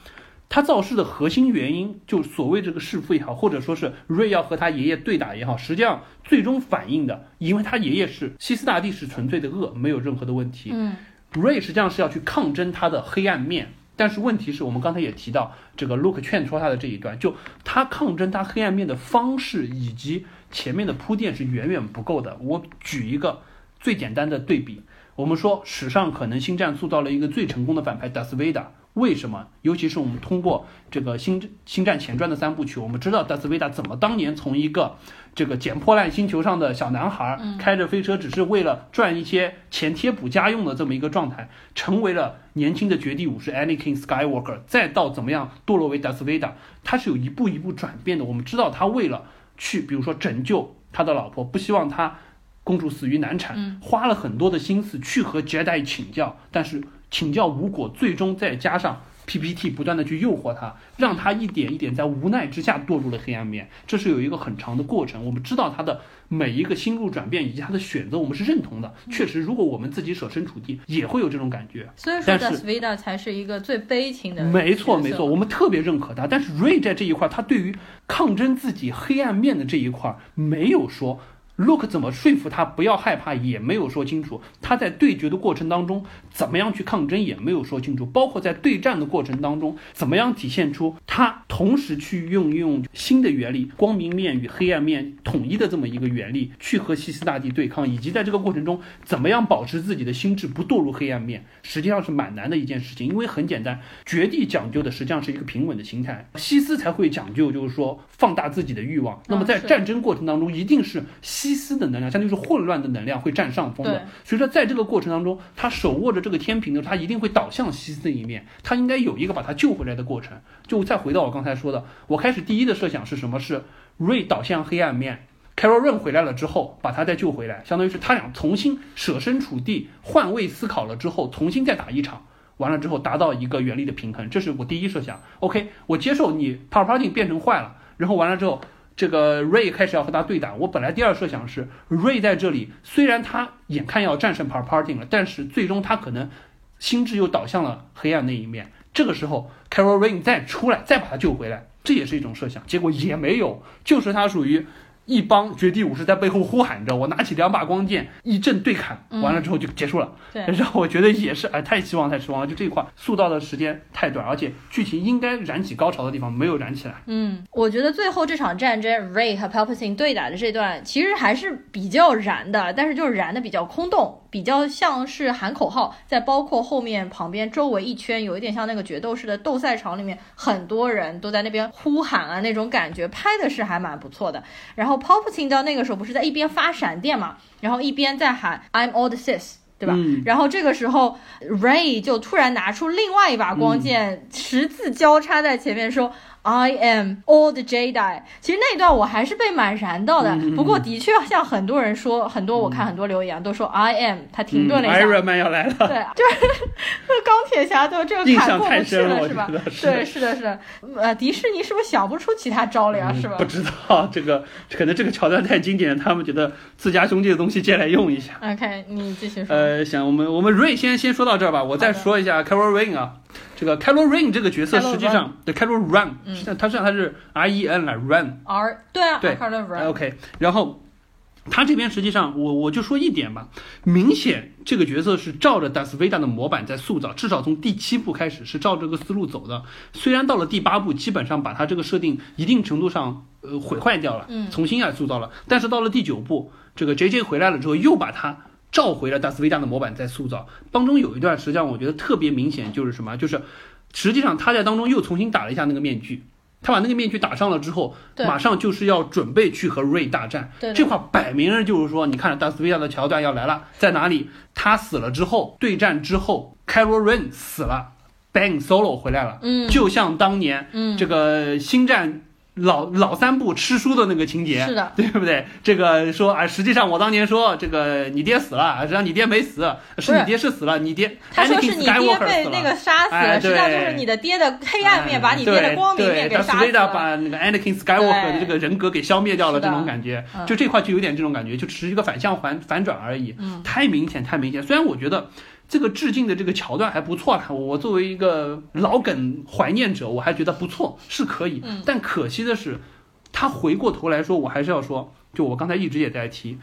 他造势的核心原因，就所谓这个弑父也好，或者说是瑞要和他爷爷对打也好，实际上最终反映的，因为他爷爷是西斯大帝是纯粹的恶，没有任何的问题。嗯，瑞实际上是要去抗争他的黑暗面。但是问题是我们刚才也提到，这个 Luke 劝说他的这一段，就他抗争他黑暗面的方式以及前面的铺垫是远远不够的。我举一个最简单的对比，我们说史上可能星战塑造了一个最成功的反派达斯维达。为什么？尤其是我们通过这个《星星战前传》的三部曲，我们知道达斯维达怎么当年从一个这个捡破烂星球上的小男孩，开着飞车只是为了赚一些钱贴补家用的这么一个状态，成为了年轻的绝地武士 Anakin Skywalker，再到怎么样堕落为达斯维达，他是有一步一步转变的。我们知道他为了去，比如说拯救他的老婆，不希望他公主死于难产，花了很多的心思去和 Jedi 请教，但是请教无果，最终再加上 PPT 不断的去诱惑他，让他一点一点在无奈之下堕入了黑暗面。这是有一个很长的过程，我们知道他的每一个心路转变以及他的选择，我们是认同的。确实，如果我们自己设身处地，也会有这种感觉。所以说 d a s v i d a 才是一个最悲情的。没错，没错，我们特别认可他。但是 Ray 在这一块，他对于抗争自己黑暗面的这一块，没有说。Look 怎么说服他不要害怕也没有说清楚，他在对决的过程当中怎么样去抗争也没有说清楚，包括在对战的过程当中怎么样体现出他同时去运用新的原理，光明面与黑暗面统一的这么一个原理去和西斯大帝对抗，以及在这个过程中怎么样保持自己的心智不堕入黑暗面，实际上是蛮难的一件事情。因为很简单，绝地讲究的实际上是一个平稳的心态，西斯才会讲究就是说放大自己的欲望。那么在战争过程当中，一定是西。西斯的能量，相当于是混乱的能量会占上风的，所以说在这个过程当中，他手握着这个天平的时候，他一定会倒向西斯的一面，他应该有一个把他救回来的过程。就再回到我刚才说的，我开始第一的设想是什么？是瑞倒向黑暗面，Carol Run 回来了之后，把他再救回来，相当于是他俩重新设身处地换位思考了之后，重新再打一场，完了之后达到一个原力的平衡，这是我第一设想。OK，我接受你 p a r p a r t i n g 变成坏了，然后完了之后。这个 Ray 开始要和他对打，我本来第二设想是 Ray 在这里，虽然他眼看要战胜 p a r p a r t i n g 了，但是最终他可能心智又倒向了黑暗那一面。这个时候 Carol Rain 再出来，再把他救回来，这也是一种设想。结果也没有，就是他属于。一帮绝地武士在背后呼喊着，我拿起两把光剑一阵对砍，完了之后就结束了。对，然后我觉得也是，哎，太失望，太失望了。就这一块塑造的时间太短，而且剧情应该燃起高潮的地方没有燃起来。嗯，我觉得最后这场战争，Ray 和 Palpatine 对打的这段其实还是比较燃的，但是就是燃的比较空洞。比较像是喊口号，在包括后面旁边周围一圈，有一点像那个决斗式的斗赛场里面，很多人都在那边呼喊啊，那种感觉拍的是还蛮不错的。然后 Palpatine 到那个时候不是在一边发闪电嘛，然后一边在喊 I'm all the Sith，对吧？然后这个时候 Ray 就突然拿出另外一把光剑，十字交叉在前面说。I am all the Jedi。其实那一段我还是被蛮燃到的，不过的确像很多人说，很多我看很多留言都说 I am，他停顿了一下。Iron Man 要来了。对，就是 钢铁侠都这个坎过不去了，是吧？对，是的，是的。呃，迪士尼是不是想不出其他招了呀？是吧？不知道这个，可能这个桥段太经典，他们觉得自家兄弟的东西借来用一下。OK，你继续说。呃，行，我们我们 Ray 先先说到这儿吧，我再说一下 Carol Rain 啊。这个 Carol Rain 这个角色实际上的 Carol Run，他实际上他是 R E N 来 Run，R 对啊，对。Carol Run OK，然后他这边实际上我我就说一点吧，明显这个角色是照着 Das Vida 的模板在塑造，至少从第七部开始是照这个思路走的。虽然到了第八部，基本上把他这个设定一定程度上呃毁坏掉了，重新来塑造了，但是到了第九部，这个 J J 回来了之后，又把他。召回了达斯维加的模板在塑造当中有一段，实际上我觉得特别明显，就是什么？就是实际上他在当中又重新打了一下那个面具，他把那个面具打上了之后，马上就是要准备去和瑞大战。这块摆明了就是说，你看达斯维加的桥段要来了，在哪里？他死了之后，对战之后，Carol Rain 死了，Bang Solo 回来了。嗯，就像当年，嗯，这个星战。老老三部吃书的那个情节，是的，对不对？这个说啊，实际上我当年说这个你爹死了，实际上你爹没死，是你爹是死了，你爹他说是你爹被那个杀死了，实际上就是你的爹的黑暗面把你爹的光明面给杀死了，把那个 Anakin Skywalker 的这个人格给消灭掉了，这种感觉，就这块就有点这种感觉，就只是一个反向反反转而已，嗯。太明显太明显。虽然我觉得。这个致敬的这个桥段还不错了，我作为一个老梗怀念者，我还觉得不错，是可以。但可惜的是，他回过头来说，我还是要说，就我刚才一直也在提，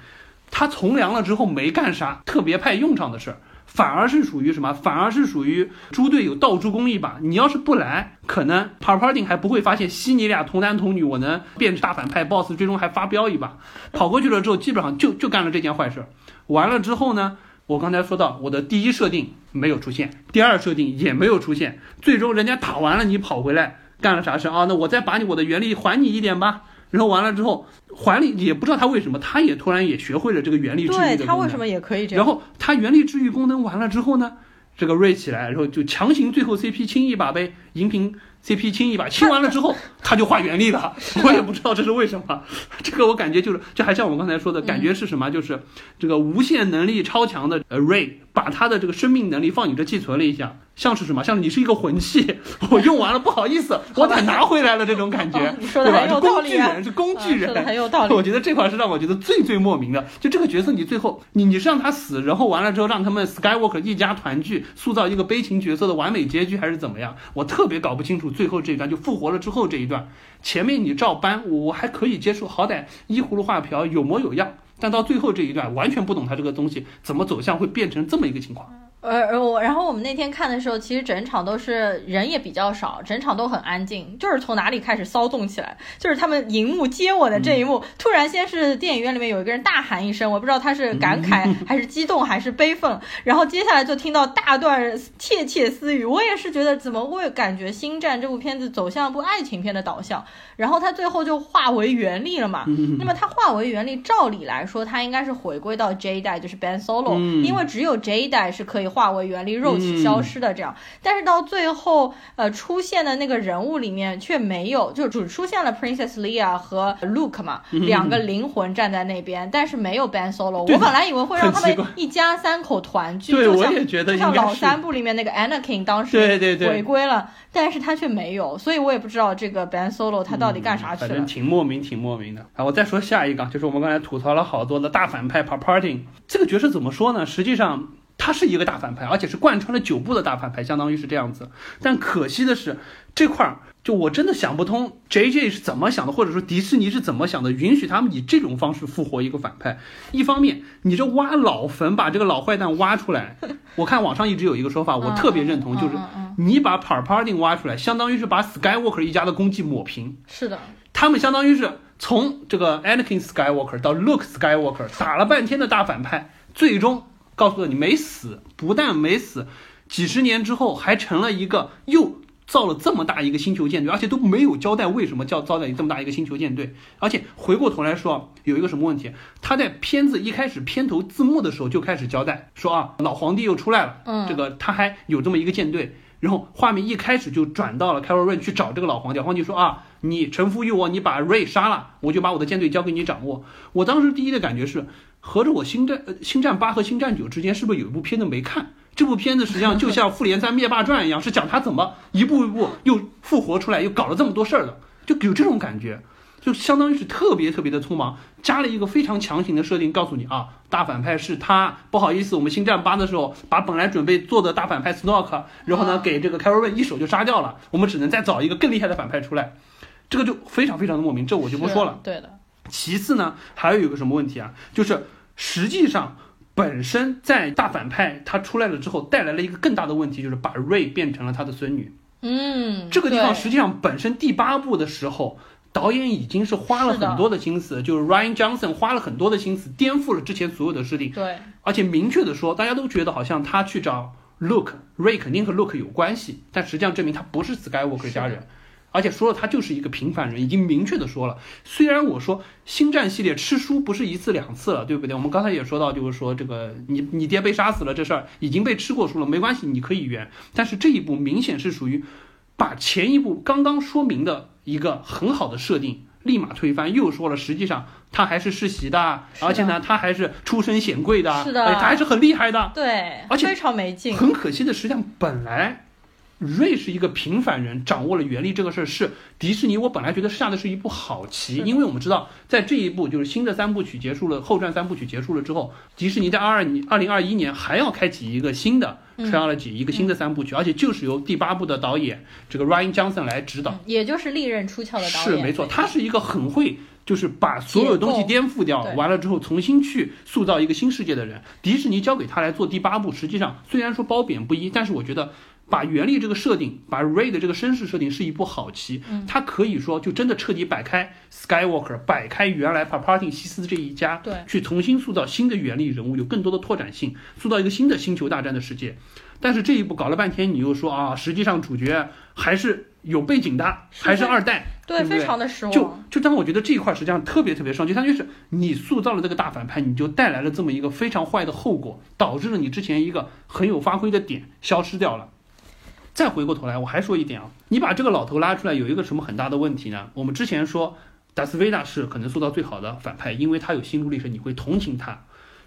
他从良了之后没干啥特别派用场的事儿，反而是属于什么？反而是属于猪队友倒助攻一把。你要是不来，可能 p a r p a r t i n g 还不会发现悉尼俩童男童女，我能变大反派 boss，最终还发飙一把，跑过去了之后，基本上就就干了这件坏事。完了之后呢？我刚才说到，我的第一设定没有出现，第二设定也没有出现，最终人家打完了，你跑回来干了啥事啊？那我再把你我的原力还你一点吧。然后完了之后还你，也不知道他为什么，他也突然也学会了这个原力治愈的功能。对他为什么也可以这样？然后他原力治愈功能完了之后呢，这个瑞起来，然后就强行最后 CP 亲一把呗银屏 CP 亲一把，亲完了之后 他就画原力了，我也不知道这是为什么。这个我感觉就是，这还像我们刚才说的感觉是什么？就是这个无限能力超强的呃 Ray 把他的这个生命能力放你这寄存了一下。像是什么？像你是一个魂器，我用完了不好意思，我得拿回来了这种感觉，对吧？是工具人，是工具人，很有道理。我觉得这块是让我觉得最最莫名的。就这个角色，你最后你你是让他死，然后完了之后让他们 Skywalker 一家团聚，塑造一个悲情角色的完美结局，还是怎么样？我特别搞不清楚最后这一段就复活了之后这一段。前面你照搬，我还可以接受，好歹依葫芦画瓢，有模有样。但到最后这一段，完全不懂他这个东西怎么走向，会变成这么一个情况。呃，我然后我们那天看的时候，其实整场都是人也比较少，整场都很安静。就是从哪里开始骚动起来，就是他们荧幕接吻的这一幕，突然先是电影院里面有一个人大喊一声，我不知道他是感慨还是激动还是悲愤，然后接下来就听到大段窃窃私语。我也是觉得怎么会感觉《星战》这部片子走向部爱情片的导向，然后他最后就化为原力了嘛？那么他化为原力，照理来说他应该是回归到 J 代，就是 Ben Solo，因为只有 J 代是可以。化为原力，肉体消失的这样，但是到最后，呃，出现的那个人物里面却没有，就只出现了 Princess Leia 和 Luke 嘛，两个灵魂站在那边，但是没有 Ben Solo。我本来以为会让他们一家三口团聚，对，我也觉得像老三部里面那个 Anakin 当时对对对回归了，但是他却没有，所以我也不知道这个 Ben Solo 他到底干啥去了。反正挺莫名，挺莫名的。啊，我再说下一个，就是我们刚才吐槽了好多的大反派 p a r t i n 这个角色怎么说呢？实际上。他是一个大反派，而且是贯穿了九部的大反派，相当于是这样子。但可惜的是，这块儿就我真的想不通，J J 是怎么想的，或者说迪士尼是怎么想的，允许他们以这种方式复活一个反派。一方面，你这挖老坟，把这个老坏蛋挖出来，我看网上一直有一个说法，我特别认同，就是你把 p a r p a r t i n 挖出来，相当于是把 Skywalker 一家的功绩抹平。是的，他们相当于是从这个 Anakin Skywalker 到 Luke Skywalker 打了半天的大反派，最终。告诉了你没死，不但没死，几十年之后还成了一个又造了这么大一个星球舰队，而且都没有交代为什么叫造了这么大一个星球舰队。而且回过头来说，有一个什么问题？他在片子一开始片头字幕的时候就开始交代说啊，老皇帝又出来了，嗯，这个他还有这么一个舰队。然后画面一开始就转到了 Carol Rain 去找这个老皇帝，皇帝说啊，你臣服于我，你把 Ray 杀了，我就把我的舰队交给你掌握。我当时第一的感觉是。合着我星战呃星战八和星战九之间是不是有一部片子没看？这部片子实际上就像复联三灭霸传一样，是讲他怎么一步一步又复活出来，又搞了这么多事儿的，就有这种感觉，就相当于是特别特别的匆忙，加了一个非常强行的设定，告诉你啊，大反派是他，不好意思，我们星战八的时候把本来准备做的大反派 Snoke，然后呢给这个 Caro 一手就杀掉了，我们只能再找一个更厉害的反派出来，这个就非常非常的莫名，这我就不说了。对的。其次呢，还有一个什么问题啊？就是实际上本身在大反派他出来了之后，带来了一个更大的问题，就是把瑞变成了他的孙女。嗯，这个地方实际上本身第八部的时候，导演已经是花了很多的心思，就是 Ryan Johnson 花了很多的心思，颠覆了之前所有的设定。对，而且明确的说，大家都觉得好像他去找 Luke，Ray 肯定和 Luke 有关系，但实际上证明他不是 Skywalker 家人。而且说了，他就是一个平凡人，已经明确的说了。虽然我说星战系列吃书不是一次两次了，对不对？我们刚才也说到，就是说这个你你爹被杀死了这事儿已经被吃过书了，没关系，你可以圆。但是这一步明显是属于把前一部刚刚说明的一个很好的设定立马推翻，又说了实际上他还是世袭的，而且呢他还是出身显贵的，是的，他还是很厉害的，对，而且非常没劲。很可惜的，实际上本来。瑞是一个平凡人，掌握了原力这个事儿是迪士尼。我本来觉得下的是一部好棋，因为我们知道，在这一部就是新的三部曲结束了，后传三部曲结束了之后，迪士尼在二二年二零二一年还要开启一个新的 trilogy，一个新的三部曲，而且就是由第八部的导演这个 Ryan Johnson 来指导，也就是利刃出鞘的导演。是没错，他是一个很会就是把所有东西颠覆掉，完了之后重新去塑造一个新世界的人。迪士尼交给他来做第八部，实际上虽然说褒贬不一，但是我觉得。把原力这个设定，把 Ray 的这个身世设定是一步好棋，它可以说就真的彻底摆开 Skywalker，摆开原来 t i n 西斯这一家，对，去重新塑造新的原力人物，有更多的拓展性，塑造一个新的星球大战的世界。但是这一步搞了半天，你又说啊，实际上主角还是有背景的，还是二代，对非常的失望。就就让我觉得这一块实际上特别特别伤，就相当于是你塑造了这个大反派，你就带来了这么一个非常坏的后果，导致了你之前一个很有发挥的点消失掉了。再回过头来，我还说一点啊，你把这个老头拉出来，有一个什么很大的问题呢？我们之前说达斯维达是可能塑造最好的反派，因为他有心路历程，你会同情他。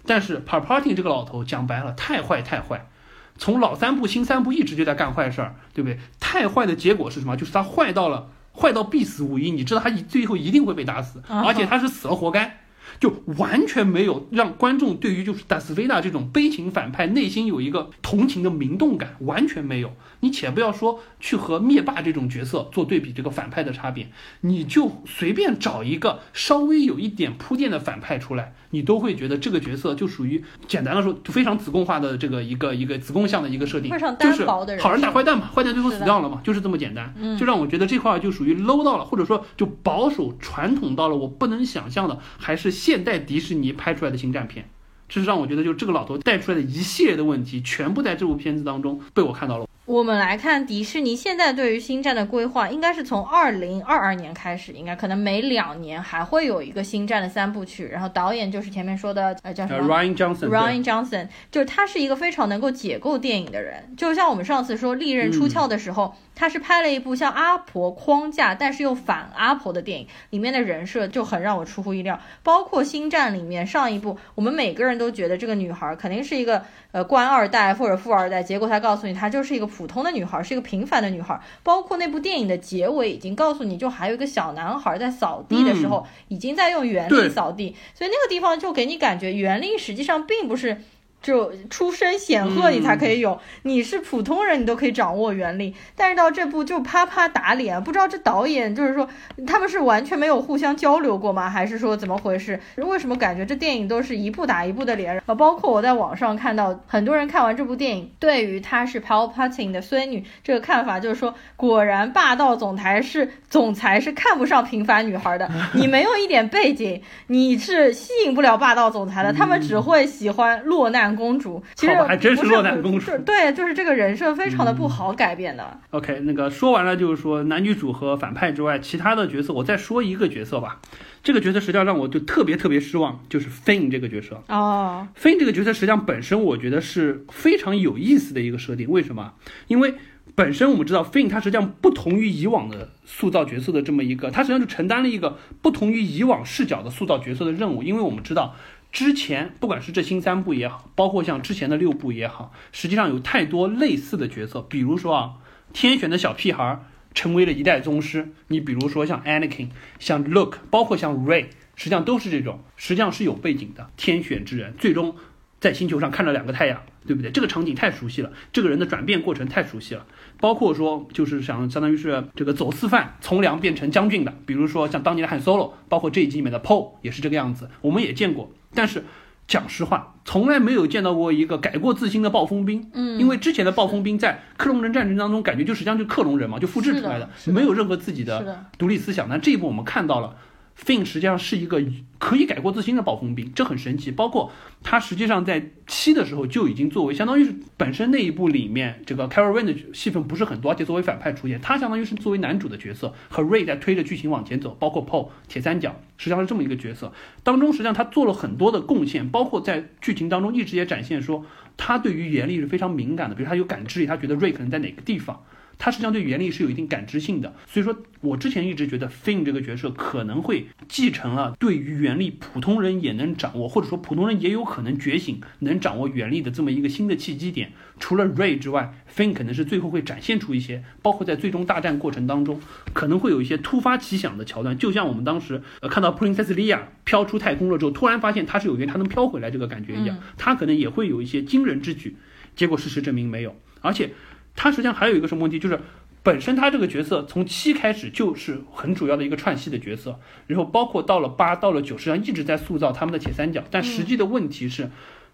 但是 p a r p a t i n 这个老头讲白了，太坏太坏，从老三部、新三部一直就在干坏事儿，对不对？太坏的结果是什么？就是他坏到了，坏到必死无疑。你知道他最后一定会被打死，而且他是死了活该。就完全没有让观众对于就是达斯维纳这种悲情反派内心有一个同情的明动感，完全没有。你且不要说去和灭霸这种角色做对比，这个反派的差别，你就随便找一个稍微有一点铺垫的反派出来，你都会觉得这个角色就属于简单的说就非常子贡化的这个一个一个子贡向的一个设定，就是好人打坏蛋嘛，坏蛋最后死掉了嘛，就是这么简单。就让我觉得这块就属于 low 到了，或者说就保守传统到了我不能想象的，还是现代迪士尼拍出来的星战片，这是让我觉得，就这个老头带出来的一系列的问题，全部在这部片子当中被我看到了。我们来看迪士尼现在对于星战的规划，应该是从二零二二年开始，应该可能每两年还会有一个星战的三部曲。然后导演就是前面说的，呃，叫什么？Ryan Johnson。Ryan Johnson，就是他是一个非常能够解构电影的人。就像我们上次说《利刃出鞘》的时候，他是拍了一部像阿婆框架，但是又反阿婆的电影，里面的人设就很让我出乎意料。包括星战里面上一部，我们每个人都觉得这个女孩肯定是一个呃官二代或者富二代，结果他告诉你，她就是一个。普通的女孩是一个平凡的女孩，包括那部电影的结尾已经告诉你，就还有一个小男孩在扫地的时候，已经在用原力扫地，所以那个地方就给你感觉原力实际上并不是。就出身显赫，你才可以有；你是普通人，你都可以掌握原理。但是到这部就啪啪打脸，不知道这导演就是说他们是完全没有互相交流过吗？还是说怎么回事？为什么感觉这电影都是一部打一部的脸？啊，包括我在网上看到很多人看完这部电影，对于她是 Palpatine 的孙女这个看法，就是说果然霸道总裁是总裁是看不上平凡女孩的。你没有一点背景，你是吸引不了霸道总裁的。他们只会喜欢落难。公主其实还真是落难公主，对，就是这个人设非常的不好改变的。OK，那个说完了，就是说男女主和反派之外，其他的角色，我再说一个角色吧。这个角色实际上让我就特别特别失望，就是 Finn 这个角色。哦，Finn 这个角色实际上本身我觉得是非常有意思的一个设定。为什么？因为本身我们知道 Finn 他实际上不同于以往的塑造角色的这么一个，他实际上就承担了一个不同于以往视角的塑造角色的任务。因为我们知道。之前不管是这新三部也好，包括像之前的六部也好，实际上有太多类似的角色，比如说啊，天选的小屁孩成为了一代宗师，你比如说像 Anakin，像 Luke，包括像 Ray，实际上都是这种，实际上是有背景的天选之人，最终在星球上看了两个太阳，对不对？这个场景太熟悉了，这个人的转变过程太熟悉了，包括说就是想相当于是这个走私犯从良变成将军的，比如说像当年的汉 Solo，包括这一集里面的 Paul 也是这个样子，我们也见过。但是，讲实话，从来没有见到过一个改过自新的暴风兵。嗯，因为之前的暴风兵在克隆人战争当中，感觉就实际上就克隆人嘛，就复制出来的，没有任何自己的独立思想。但这一步我们看到了。Fin 实际上是一个可以改过自新的暴风兵，这很神奇。包括他实际上在七的时候就已经作为，相当于是本身那一部里面这个 Carol Rain 的戏份不是很多，而且作为反派出现，他相当于是作为男主的角色，和 Ray 在推着剧情往前走。包括 Paul 铁三角实际上是这么一个角色，当中实际上他做了很多的贡献，包括在剧情当中一直也展现说他对于原力是非常敏感的，比如他有感知力，他觉得 Ray 可能在哪个地方。他实际上对原力是有一定感知性的，所以说我之前一直觉得 Finn 这个角色可能会继承了对于原力普通人也能掌握，或者说普通人也有可能觉醒能掌握原力的这么一个新的契机点。除了 Ray 之外，Finn 可能是最后会展现出一些，包括在最终大战过程当中可能会有一些突发奇想的桥段，就像我们当时呃看到 Princess Leia 飘出太空了之后，突然发现它是有原，它能飘回来这个感觉一样，他可能也会有一些惊人之举。结果事实证明没有，而且。他实际上还有一个什么问题，就是本身他这个角色从七开始就是很主要的一个串戏的角色，然后包括到了八到了九，实际上一直在塑造他们的铁三角。但实际的问题是，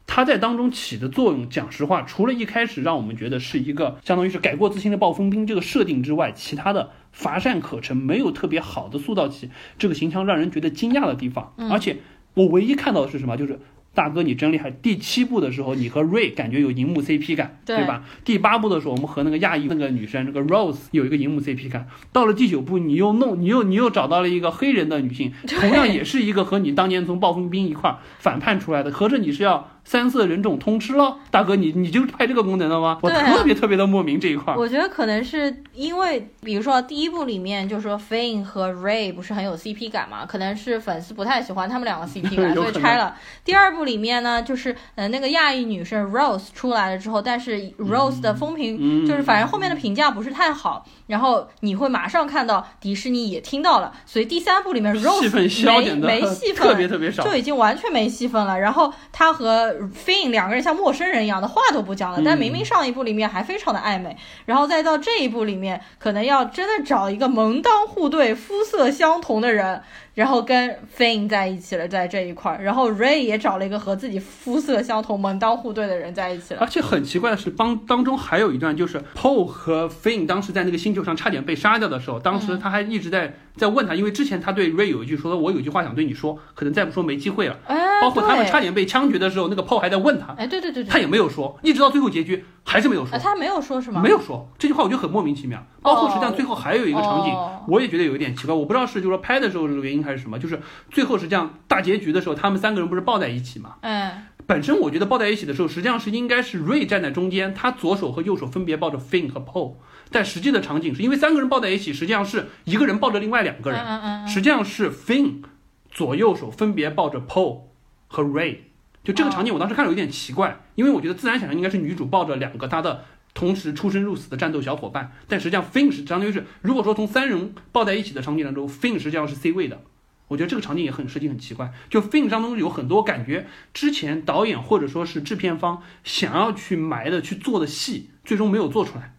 他在当中起的作用，讲实话，除了一开始让我们觉得是一个相当于是改过自新的暴风兵这个设定之外，其他的乏善可陈，没有特别好的塑造起这个形象让人觉得惊讶的地方。而且我唯一看到的是什么，就是。大哥，你真厉害！第七部的时候，你和瑞感觉有荧幕 CP 感，对吧？第八部的时候，我们和那个亚裔那个女生，那个 Rose 有一个荧幕 CP 感。到了第九部，你又弄，你又你又找到了一个黑人的女性，同样也是一个和你当年从暴风兵一块反叛出来的，合着你是要。三色人种通吃了，大哥你你就拍这个功能了吗？我特别特别的莫名这一块。我觉得可能是因为，比如说第一部里面就是说 Finn 和 Ray 不是很有 CP 感嘛，可能是粉丝不太喜欢他们两个 CP 感，所以拆了。第二部里面呢，就是呃那个亚裔女生 Rose 出来了之后，但是 Rose 的风评就是反正后面的评价不是太好，然后你会马上看到迪士尼也听到了，所以第三部里面 Rose 没没戏份，特别特别少，就已经完全没戏份了。然后他和 Finn 两个人像陌生人一样的话都不讲了，但明明上一部里面还非常的暧昧，然后再到这一部里面，可能要真的找一个门当户对、肤色相同的人。然后跟 Finn 在一起了，在这一块儿，然后 Ray 也找了一个和自己肤色相同、门当户对的人在一起了。而且很奇怪的是，当当中还有一段，就是 Paul 和 Finn 当时在那个星球上差点被杀掉的时候，当时他还一直在在问他，因为之前他对 Ray 有一句说：“我有一句话想对你说，可能再不说没机会了。”哎，包括他们差点被枪决的时候，那个 Paul 还在问他。哎，对对对对，他也没有说，一直到最后结局还是没有说。他没有说是吗？没有说这句话，我觉得很莫名其妙。包括实际上最后还有一个场景，我也觉得有一点奇怪，我不知道是就是说拍的时候这个原因还是什么，就是。最后实际上大结局的时候，他们三个人不是抱在一起嘛？嗯，本身我觉得抱在一起的时候，实际上是应该是瑞站在中间，他左手和右手分别抱着 Finn 和 Paul，但实际的场景是因为三个人抱在一起，实际上是一个人抱着另外两个人，嗯嗯实际上是 Finn 左右手分别抱着 Paul 和 Ray，就这个场景我当时看着有点奇怪，因为我觉得自然想象应该是女主抱着两个她的同时出生入死的战斗小伙伴，但实际上 Finn 是相当于是如果说从三人抱在一起的场景当中，Finn 实际上是 C 位的。我觉得这个场景也很设计很奇怪，就 film 当中有很多感觉，之前导演或者说是制片方想要去埋的去做的戏，最终没有做出来。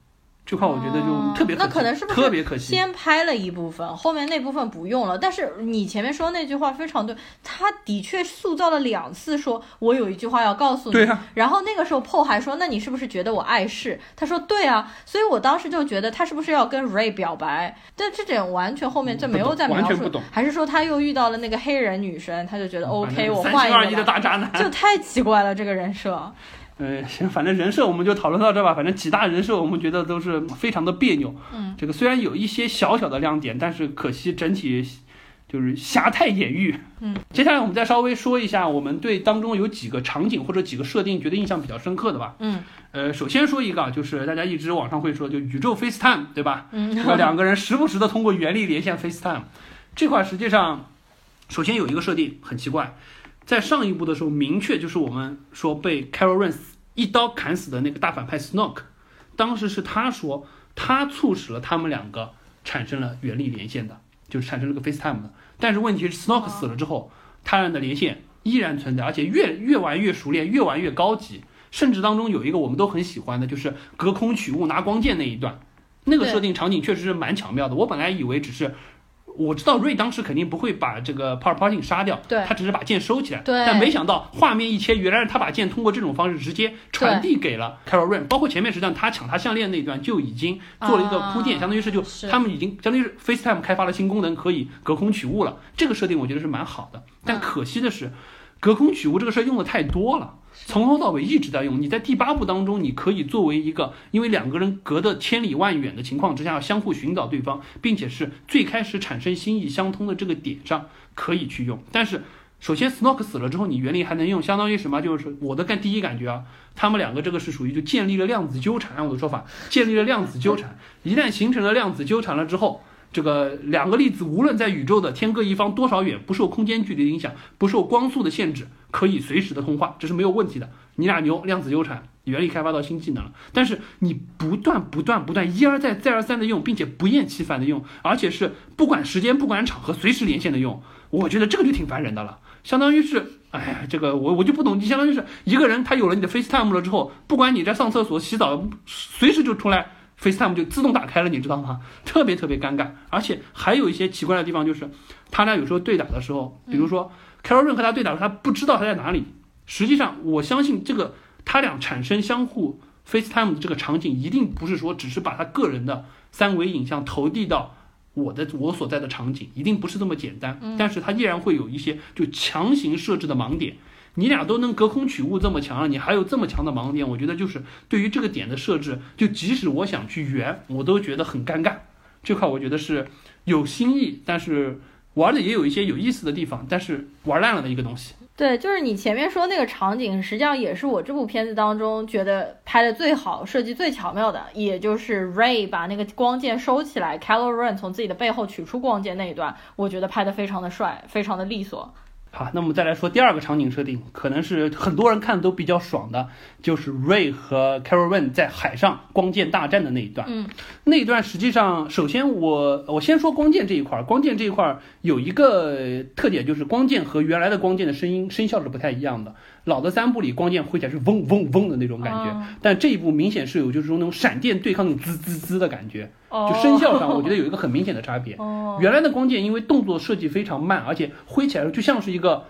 这块我觉得就特别那可能是不是特别可惜？先拍了一部分，后面那部分不用了。但是你前面说那句话非常对，他的确塑造了两次，说我有一句话要告诉你。对啊。然后那个时候 Paul 还说，那你是不是觉得我碍事？他说对啊。所以我当时就觉得他是不是要跟 Ray 表白？但这点完全后面就没有再描述。还是说他又遇到了那个黑人女生，他就觉得 OK，我换一个。的大渣男。就太奇怪了，这个人设。呃，行，反正人设我们就讨论到这吧。反正几大人设我们觉得都是非常的别扭。嗯，这个虽然有一些小小的亮点，但是可惜整体就是瑕太掩瑜。嗯，接下来我们再稍微说一下，我们对当中有几个场景或者几个设定觉得印象比较深刻的吧。嗯，呃，首先说一个，就是大家一直网上会说，就宇宙 FaceTime，对吧？嗯，两个人时不时的通过原力连线 FaceTime，这块实际上，首先有一个设定很奇怪。在上一部的时候，明确就是我们说被 Carol Rance 一刀砍死的那个大反派 Snoke，当时是他说他促使了他们两个产生了原力连线的，就是产生了个 FaceTime 的。但是问题是 Snoke 死了之后，他俩的连线依然存在，而且越越玩越熟练，越玩越高级。甚至当中有一个我们都很喜欢的，就是隔空取物拿光剑那一段，那个设定场景确实是蛮巧妙的。我本来以为只是。我知道瑞当时肯定不会把这个 p a r p a r t i n 杀掉，对，他只是把剑收起来，对。但没想到画面一切，原来是他把剑通过这种方式直接传递给了 Carol Rain，包括前面实际上他抢他项链那段就已经做了一个铺垫，相当于是就他们已经相当于是 FaceTime 开发了新功能，可以隔空取物了。这个设定我觉得是蛮好的，但可惜的是，隔空取物这个事儿用的太多了。从头到尾一直在用。你在第八部当中，你可以作为一个，因为两个人隔得千里万远的情况之下，要相互寻找对方，并且是最开始产生心意相通的这个点上可以去用。但是，首先 Snoke 死了之后，你原力还能用，相当于什么？就是我的感第一感觉啊，他们两个这个是属于就建立了量子纠缠。按我的说法，建立了量子纠缠。一旦形成了量子纠缠了之后，这个两个粒子无论在宇宙的天各一方多少远，不受空间距离影响，不受光速的限制。可以随时的通话，这是没有问题的。你俩牛，量子纠缠原理开发到新技能了。但是你不断不断不断一而再再而三的用，并且不厌其烦的用，而且是不管时间不管场合随时连线的用，我觉得这个就挺烦人的了。相当于是，哎呀，这个我我就不懂，你相当于是一个人他有了你的 FaceTime 了之后，不管你在上厕所、洗澡，随时就出来 FaceTime 就自动打开了，你知道吗？特别特别尴尬。而且还有一些奇怪的地方，就是他俩有时候对打的时候，比如说。Carol 润和他对打，他不知道他在哪里。实际上，我相信这个他俩产生相互 FaceTime 的这个场景，一定不是说只是把他个人的三维影像投递到我的我所在的场景，一定不是这么简单。但是他依然会有一些就强行设置的盲点。你俩都能隔空取物这么强了，你还有这么强的盲点，我觉得就是对于这个点的设置，就即使我想去圆，我都觉得很尴尬。这块我觉得是有新意，但是。玩的也有一些有意思的地方，但是玩烂了的一个东西。对，就是你前面说那个场景，实际上也是我这部片子当中觉得拍的最好、设计最巧妙的，也就是 Ray 把那个光剑收起来 c a l o Ren 从自己的背后取出光剑那一段，我觉得拍的非常的帅，非常的利索。好，那我们再来说第二个场景设定，可能是很多人看都比较爽的，就是 Ray 和 Carol Wen 在海上光剑大战的那一段。嗯，那一段实际上，首先我我先说光剑这一块儿，光剑这一块儿有一个特点，就是光剑和原来的光剑的声音声效是不太一样的。老的三部里光剑挥起来是嗡嗡嗡的那种感觉，但这一部明显是有就是说那种闪电对抗那种滋滋滋的感觉，就声效上我觉得有一个很明显的差别。原来的光剑因为动作设计非常慢，而且挥起来就像是一个。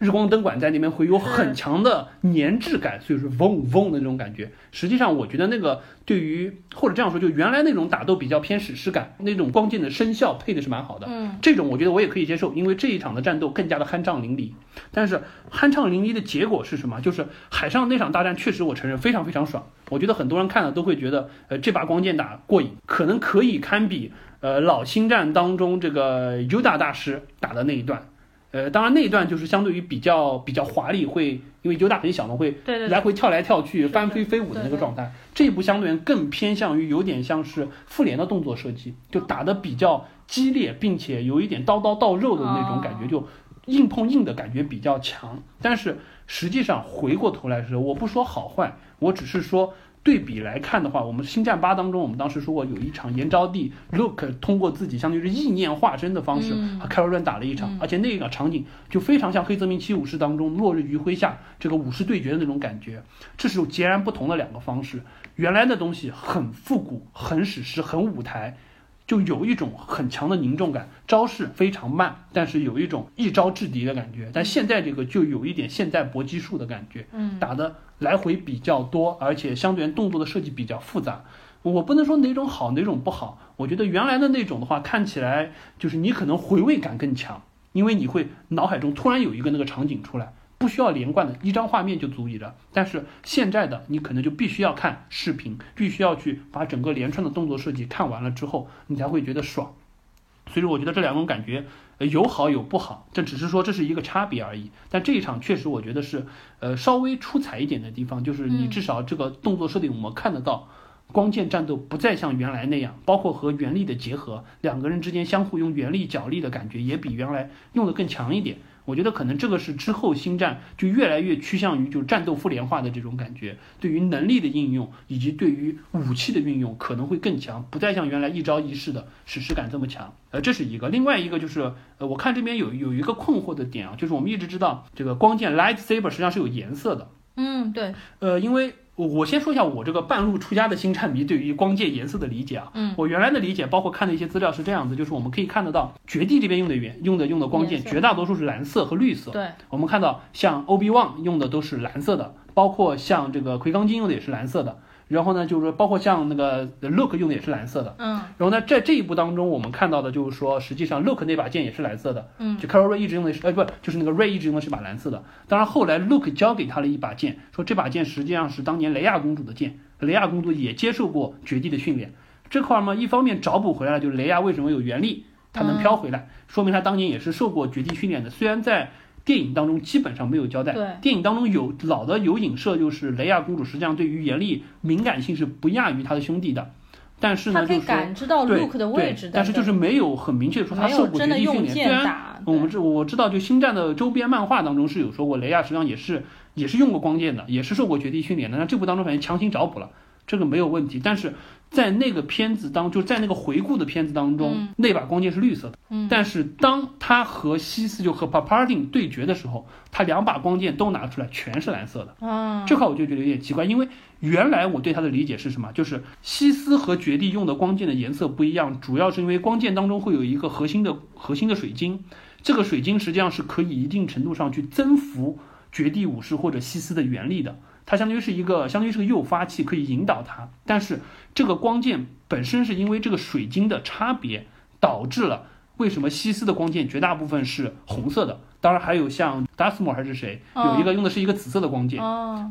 日光灯管在那边会有很强的粘滞感，所以说嗡嗡的那种感觉。实际上，我觉得那个对于或者这样说，就原来那种打斗比较偏史诗感，那种光剑的声效配的是蛮好的。嗯，这种我觉得我也可以接受，因为这一场的战斗更加的酣畅淋漓。但是酣畅淋漓的结果是什么？就是海上那场大战确实我承认非常非常爽。我觉得很多人看了都会觉得，呃，这把光剑打过瘾，可能可以堪比呃老星战当中这个尤达大师打的那一段。呃，当然那一段就是相对于比较比较华丽，会因为尤达很小嘛，会来回跳来跳去、翻飞飞舞的那个状态。这一部相对更偏向于有点像是复联的动作设计，就打的比较激烈，并且有一点刀刀到肉的那种感觉，就硬碰硬的感觉比较强。但是实际上回过头来说，我不说好坏，我只是说。对比来看的话，我们《星战八》当中，我们当时说过有一场延招帝，Look 通过自己相当于是意念化身的方式和开罗 n 打了一场，而且那个场景就非常像《黑泽明七武士》当中落日余晖下这个武士对决的那种感觉，这是截然不同的两个方式。原来的东西很复古、很史诗、很舞台。就有一种很强的凝重感，招式非常慢，但是有一种一招制敌的感觉。但现在这个就有一点现代搏击术的感觉，嗯，打的来回比较多，而且相对动作的设计比较复杂。我不能说哪种好哪种不好，我觉得原来的那种的话，看起来就是你可能回味感更强，因为你会脑海中突然有一个那个场景出来。不需要连贯的一张画面就足以了，但是现在的你可能就必须要看视频，必须要去把整个连串的动作设计看完了之后，你才会觉得爽。所以说，我觉得这两种感觉有好有不好，这只是说这是一个差别而已。但这一场确实我觉得是呃稍微出彩一点的地方，就是你至少这个动作设定我们看得到，光剑战斗不再像原来那样，包括和原力的结合，两个人之间相互用原力角力的感觉也比原来用的更强一点。我觉得可能这个是之后星战就越来越趋向于就战斗复联化的这种感觉，对于能力的应用以及对于武器的运用可能会更强，不再像原来一招一式的史诗感这么强。呃，这是一个，另外一个就是呃，我看这边有有一个困惑的点啊，就是我们一直知道这个光剑 lightsaber 实际上是有颜色的。嗯，对。呃，因为。我我先说一下我这个半路出家的星战迷对于光剑颜色的理解啊，嗯，我原来的理解包括看的一些资料是这样子，就是我们可以看得到绝地这边用的原用的用的光剑绝大多数是蓝色和绿色，对，我们看到像欧比旺用的都是蓝色的，包括像这个奎刚金用的也是蓝色的。然后呢，就是说，包括像那个 Look 用的也是蓝色的，嗯。然后呢，在这一步当中，我们看到的就是说，实际上 Look 那把剑也是蓝色的，嗯。就 Carol Ray 一直用的是，呃，不，就是那个 Ray 一直用的是把蓝色的。当然后来 Look 交给他了一把剑，说这把剑实际上是当年雷亚公主的剑，雷亚公主也接受过绝地的训练。这块嘛，一方面找补回来了，就是雷亚为什么有原力，她能飘回来，说明她当年也是受过绝地训练的。虽然在电影当中基本上没有交代。对，电影当中有老的有影射，就是雷亚公主实际上对于严厉敏感性是不亚于她的兄弟的。但是呢，就是感知到 Luke 的位置，但是就是没有很明确说他受过绝地训练。虽然我们知我知道，就星战的周边漫画当中是有说过，雷亚实际上也是也是用过光剑的，也是受过绝地训练的。那这部当中反正强行找补了，这个没有问题。但是。在那个片子当，就在那个回顾的片子当中，那把光剑是绿色的。嗯，但是当他和西斯就和 d i n 对决的时候，他两把光剑都拿出来，全是蓝色的。啊，这块我就觉得有点奇怪，因为原来我对他的理解是什么？就是西斯和绝地用的光剑的颜色不一样，主要是因为光剑当中会有一个核心的核心的水晶，这个水晶实际上是可以一定程度上去增幅绝地武士或者西斯的原力的。它相当于是一个，相当于是个诱发器，可以引导它。但是这个光剑本身是因为这个水晶的差别，导致了为什么西斯的光剑绝大部分是红色的？当然还有像达斯莫还是谁，有一个用的是一个紫色的光剑，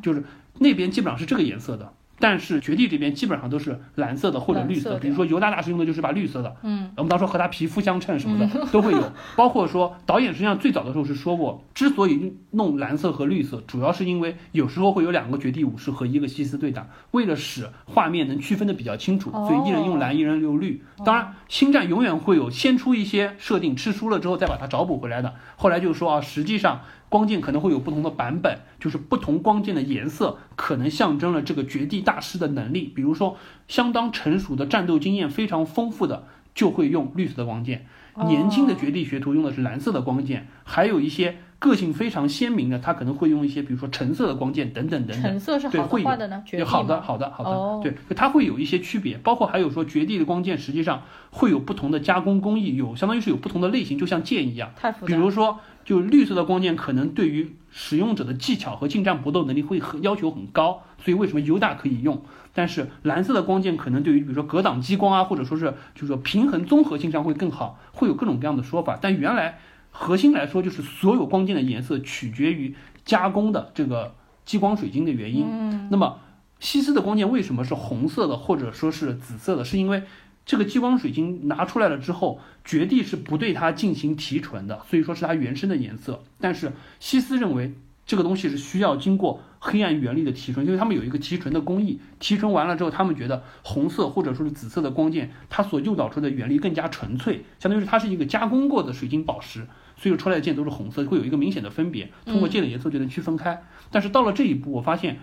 就是那边基本上是这个颜色的。但是绝地这边基本上都是蓝色的或者绿色比如说尤达大师用的就是把绿色的，嗯，我们到时候和他皮肤相称什么的都会有。包括说导演实际上最早的时候是说过，之所以弄蓝色和绿色，主要是因为有时候会有两个绝地武士和一个西斯对打，为了使画面能区分的比较清楚，所以一人用蓝，一人用绿。当然，星战永远会有先出一些设定，吃输了之后再把它找补回来的。后来就说啊，实际上。光剑可能会有不同的版本，就是不同光剑的颜色可能象征了这个绝地大师的能力。比如说，相当成熟的战斗经验非常丰富的，就会用绿色的光剑；年轻的绝地学徒用的是蓝色的光剑。还有一些个性非常鲜明的，他可能会用一些，比如说橙色的光剑等等等等。橙色是好的坏的呢？好的，好的，好的。对，它会有一些区别。包括还有说，绝地的光剑实际上会有不同的加工工艺，有相当于是有不同的类型，就像剑一样。太复杂。比如说。就绿色的光剑可能对于使用者的技巧和近战搏斗能力会很要求很高，所以为什么尤达可以用？但是蓝色的光剑可能对于比如说格挡激光啊，或者说是就是说平衡综合性上会更好，会有各种各样的说法。但原来核心来说就是所有光剑的颜色取决于加工的这个激光水晶的原因。那么西斯的光剑为什么是红色的或者说是紫色的？是因为这个激光水晶拿出来了之后，绝地是不对它进行提纯的，所以说是它原生的颜色。但是西斯认为这个东西是需要经过黑暗原力的提纯，因为他们有一个提纯的工艺。提纯完了之后，他们觉得红色或者说是紫色的光剑，它所诱导出的原力更加纯粹，相当于是它是一个加工过的水晶宝石，所以出来的剑都是红色，会有一个明显的分别。通过剑的颜色就能区分开。但是到了这一步，我发现，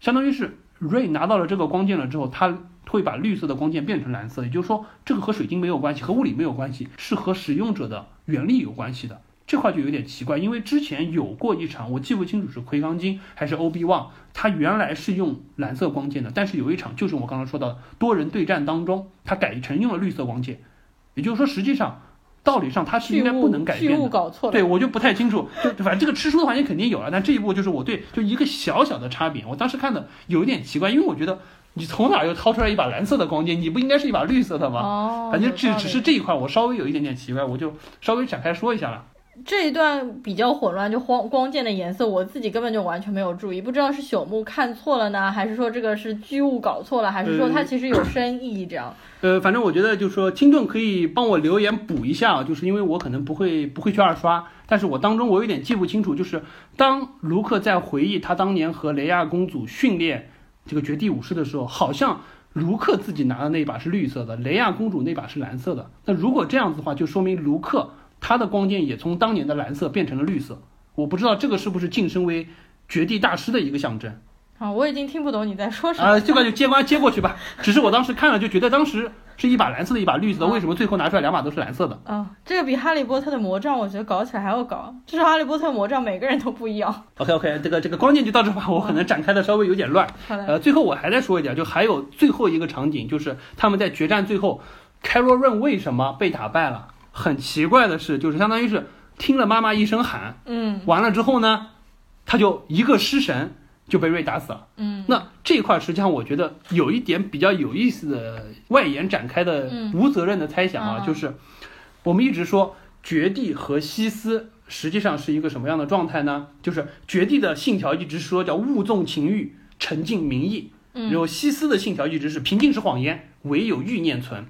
相当于是瑞拿到了这个光剑了之后，他。会把绿色的光剑变成蓝色，也就是说，这个和水晶没有关系，和物理没有关系，是和使用者的原力有关系的。这块就有点奇怪，因为之前有过一场，我记不清楚是奎刚金还是欧比旺，他原来是用蓝色光剑的，但是有一场就是我刚刚说到的多人对战当中，他改成用了绿色光剑，也就是说，实际上。道理上它是应该不能改变的，对我就不太清楚，就反正这个吃书的环节肯定有了，但这一步就是我对就一个小小的差别，我当时看的有一点奇怪，因为我觉得你从哪又掏出来一把蓝色的光剑，你不应该是一把绿色的吗？哦，反正只只是这一块我稍微有一点点奇怪，我就稍微展开说一下了。这一段比较混乱，就光光剑的颜色，我自己根本就完全没有注意，不知道是朽木看错了呢，还是说这个是剧务搞错了，还是说它其实有深意这样？呃，反正我觉得就是说，听众可以帮我留言补一下啊，就是因为我可能不会不会去二刷，但是我当中我有点记不清楚，就是当卢克在回忆他当年和雷亚公主训练这个绝地武士的时候，好像卢克自己拿的那把是绿色的，雷亚公主那把是蓝色的。那如果这样子的话，就说明卢克。他的光剑也从当年的蓝色变成了绿色，我不知道这个是不是晋升为绝地大师的一个象征。啊，我已经听不懂你在说什么。啊，这个就接关接过去吧。只是我当时看了就觉得当时是一把蓝色的，一把绿色的，为什么最后拿出来两把都是蓝色的？啊，这个比哈利波特的魔杖我觉得搞起来还要搞。至少哈利波特魔杖每个人都不一样。OK OK，这个这个光剑就到这吧，我可能展开的稍微有点乱。好的。呃，最后我还再说一点，就还有最后一个场景，就是他们在决战最后，凯罗润为什么被打败了？很奇怪的是，就是相当于是听了妈妈一声喊，嗯，完了之后呢，他就一个失神就被瑞打死了，嗯，那这块实际上我觉得有一点比较有意思的外延展开的无责任的猜想啊，就是我们一直说绝地和西斯实际上是一个什么样的状态呢？就是绝地的信条一直说叫勿纵情欲，沉静民意，然后西斯的信条一直是平静是谎言，唯有欲念存。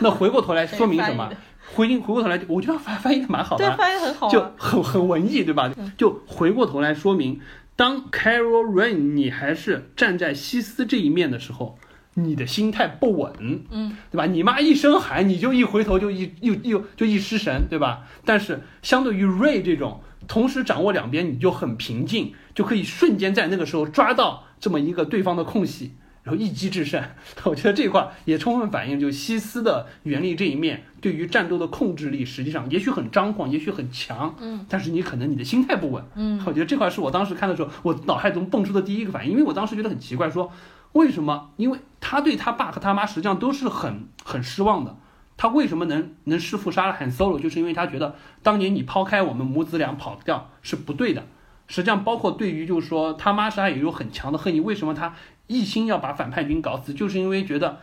那回过头来说明什么？回回过头来，我觉得翻翻译的蛮好的，对，翻译很好，就很很文艺，对吧？就回过头来说明，当 Carol Rain 你还是站在西斯这一面的时候，你的心态不稳，嗯，对吧？你妈一声喊，你就一回头就一又又就一失神，对吧？但是相对于 Ray 这种同时掌握两边，你就很平静，就可以瞬间在那个时候抓到这么一个对方的空隙。然后一击制胜，我觉得这块也充分反映，就西斯的原力这一面对于战斗的控制力，实际上也许很张狂，也许很强，嗯，但是你可能你的心态不稳，嗯，我觉得这块是我当时看的时候，我脑海中蹦出的第一个反应，因为我当时觉得很奇怪，说为什么？因为他对他爸和他妈实际上都是很很失望的，他为什么能能弑父杀了汉 Solo，就是因为他觉得当年你抛开我们母子俩跑掉是不对的。实际上，包括对于就是说他妈杀也有很强的恨意，为什么他？一心要把反叛军搞死，就是因为觉得，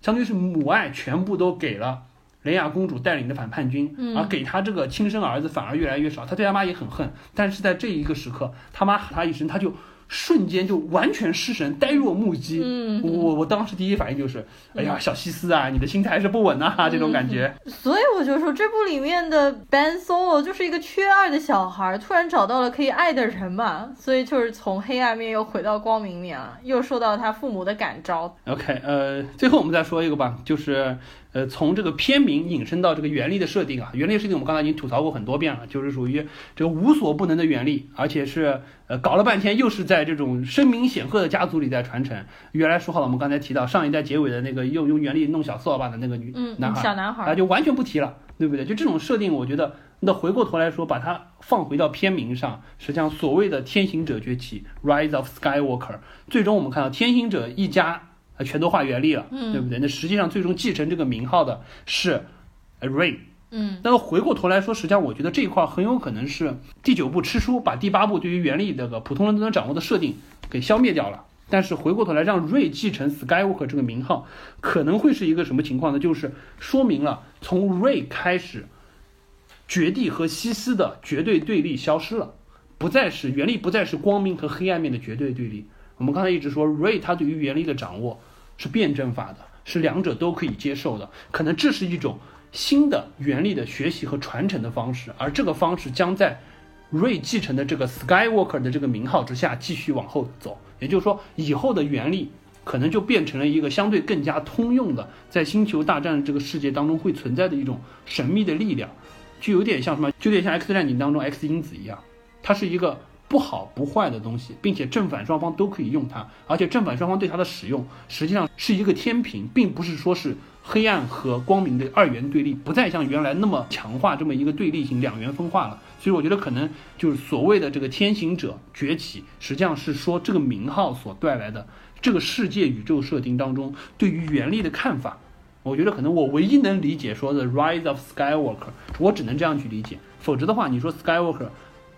相当于是母爱全部都给了雷亚公主带领的反叛军，而给他这个亲生儿子反而越来越少。他对他妈也很恨，但是在这一个时刻，他妈喊他一声，他就瞬间就完全失神，呆若木鸡。嗯，我我当时第一反应就是，哎呀，小西斯啊，你的心态还是不稳呐，这种感觉。所以我就说，这部里面的 Ben Solo 就是一个缺爱的小孩，突然找到了可以爱的人嘛，所以就是从黑暗面又回到光明面了，又受到他父母的感召。OK，呃，最后我们再说一个吧，就是。呃，从这个片名引申到这个原力的设定啊，原力设定我们刚才已经吐槽过很多遍了，就是属于这个无所不能的原力，而且是呃搞了半天又是在这种声名显赫的家族里在传承。原来说好了，我们刚才提到上一代结尾的那个用用原力弄小扫把的那个女男孩，小男孩啊，就完全不提了，对不对？就这种设定，我觉得那回过头来说，把它放回到片名上，实际上所谓的天行者崛起 （Rise of Skywalker），最终我们看到天行者一家。全都化原力了，对不对？那实际上最终继承这个名号的是 Ray。嗯，那么回过头来说，实际上我觉得这一块很有可能是第九部吃书，把第八部对于原力这个普通人都能掌握的设定给消灭掉了。但是回过头来让 Ray 继承 Skywalker 这个名号，可能会是一个什么情况呢？就是说明了从 Ray 开始，绝地和西斯的绝对对立消失了，不再是原力，不再是光明和黑暗面的绝对对立。我们刚才一直说 Ray 他对于原力的掌握。是辩证法的，是两者都可以接受的。可能这是一种新的原力的学习和传承的方式，而这个方式将在瑞继承的这个 Skywalker 的这个名号之下继续往后走。也就是说，以后的原力可能就变成了一个相对更加通用的，在星球大战这个世界当中会存在的一种神秘的力量，就有点像什么，就有点像 X 战警当中 X 因子一样，它是一个。不好不坏的东西，并且正反双方都可以用它，而且正反双方对它的使用实际上是一个天平，并不是说是黑暗和光明的二元对立，不再像原来那么强化这么一个对立性，两元分化了。所以我觉得可能就是所谓的这个天行者崛起，实际上是说这个名号所带来的这个世界宇宙设定当中对于原力的看法。我觉得可能我唯一能理解说的 Rise of Skywalker，我只能这样去理解，否则的话，你说 Skywalker。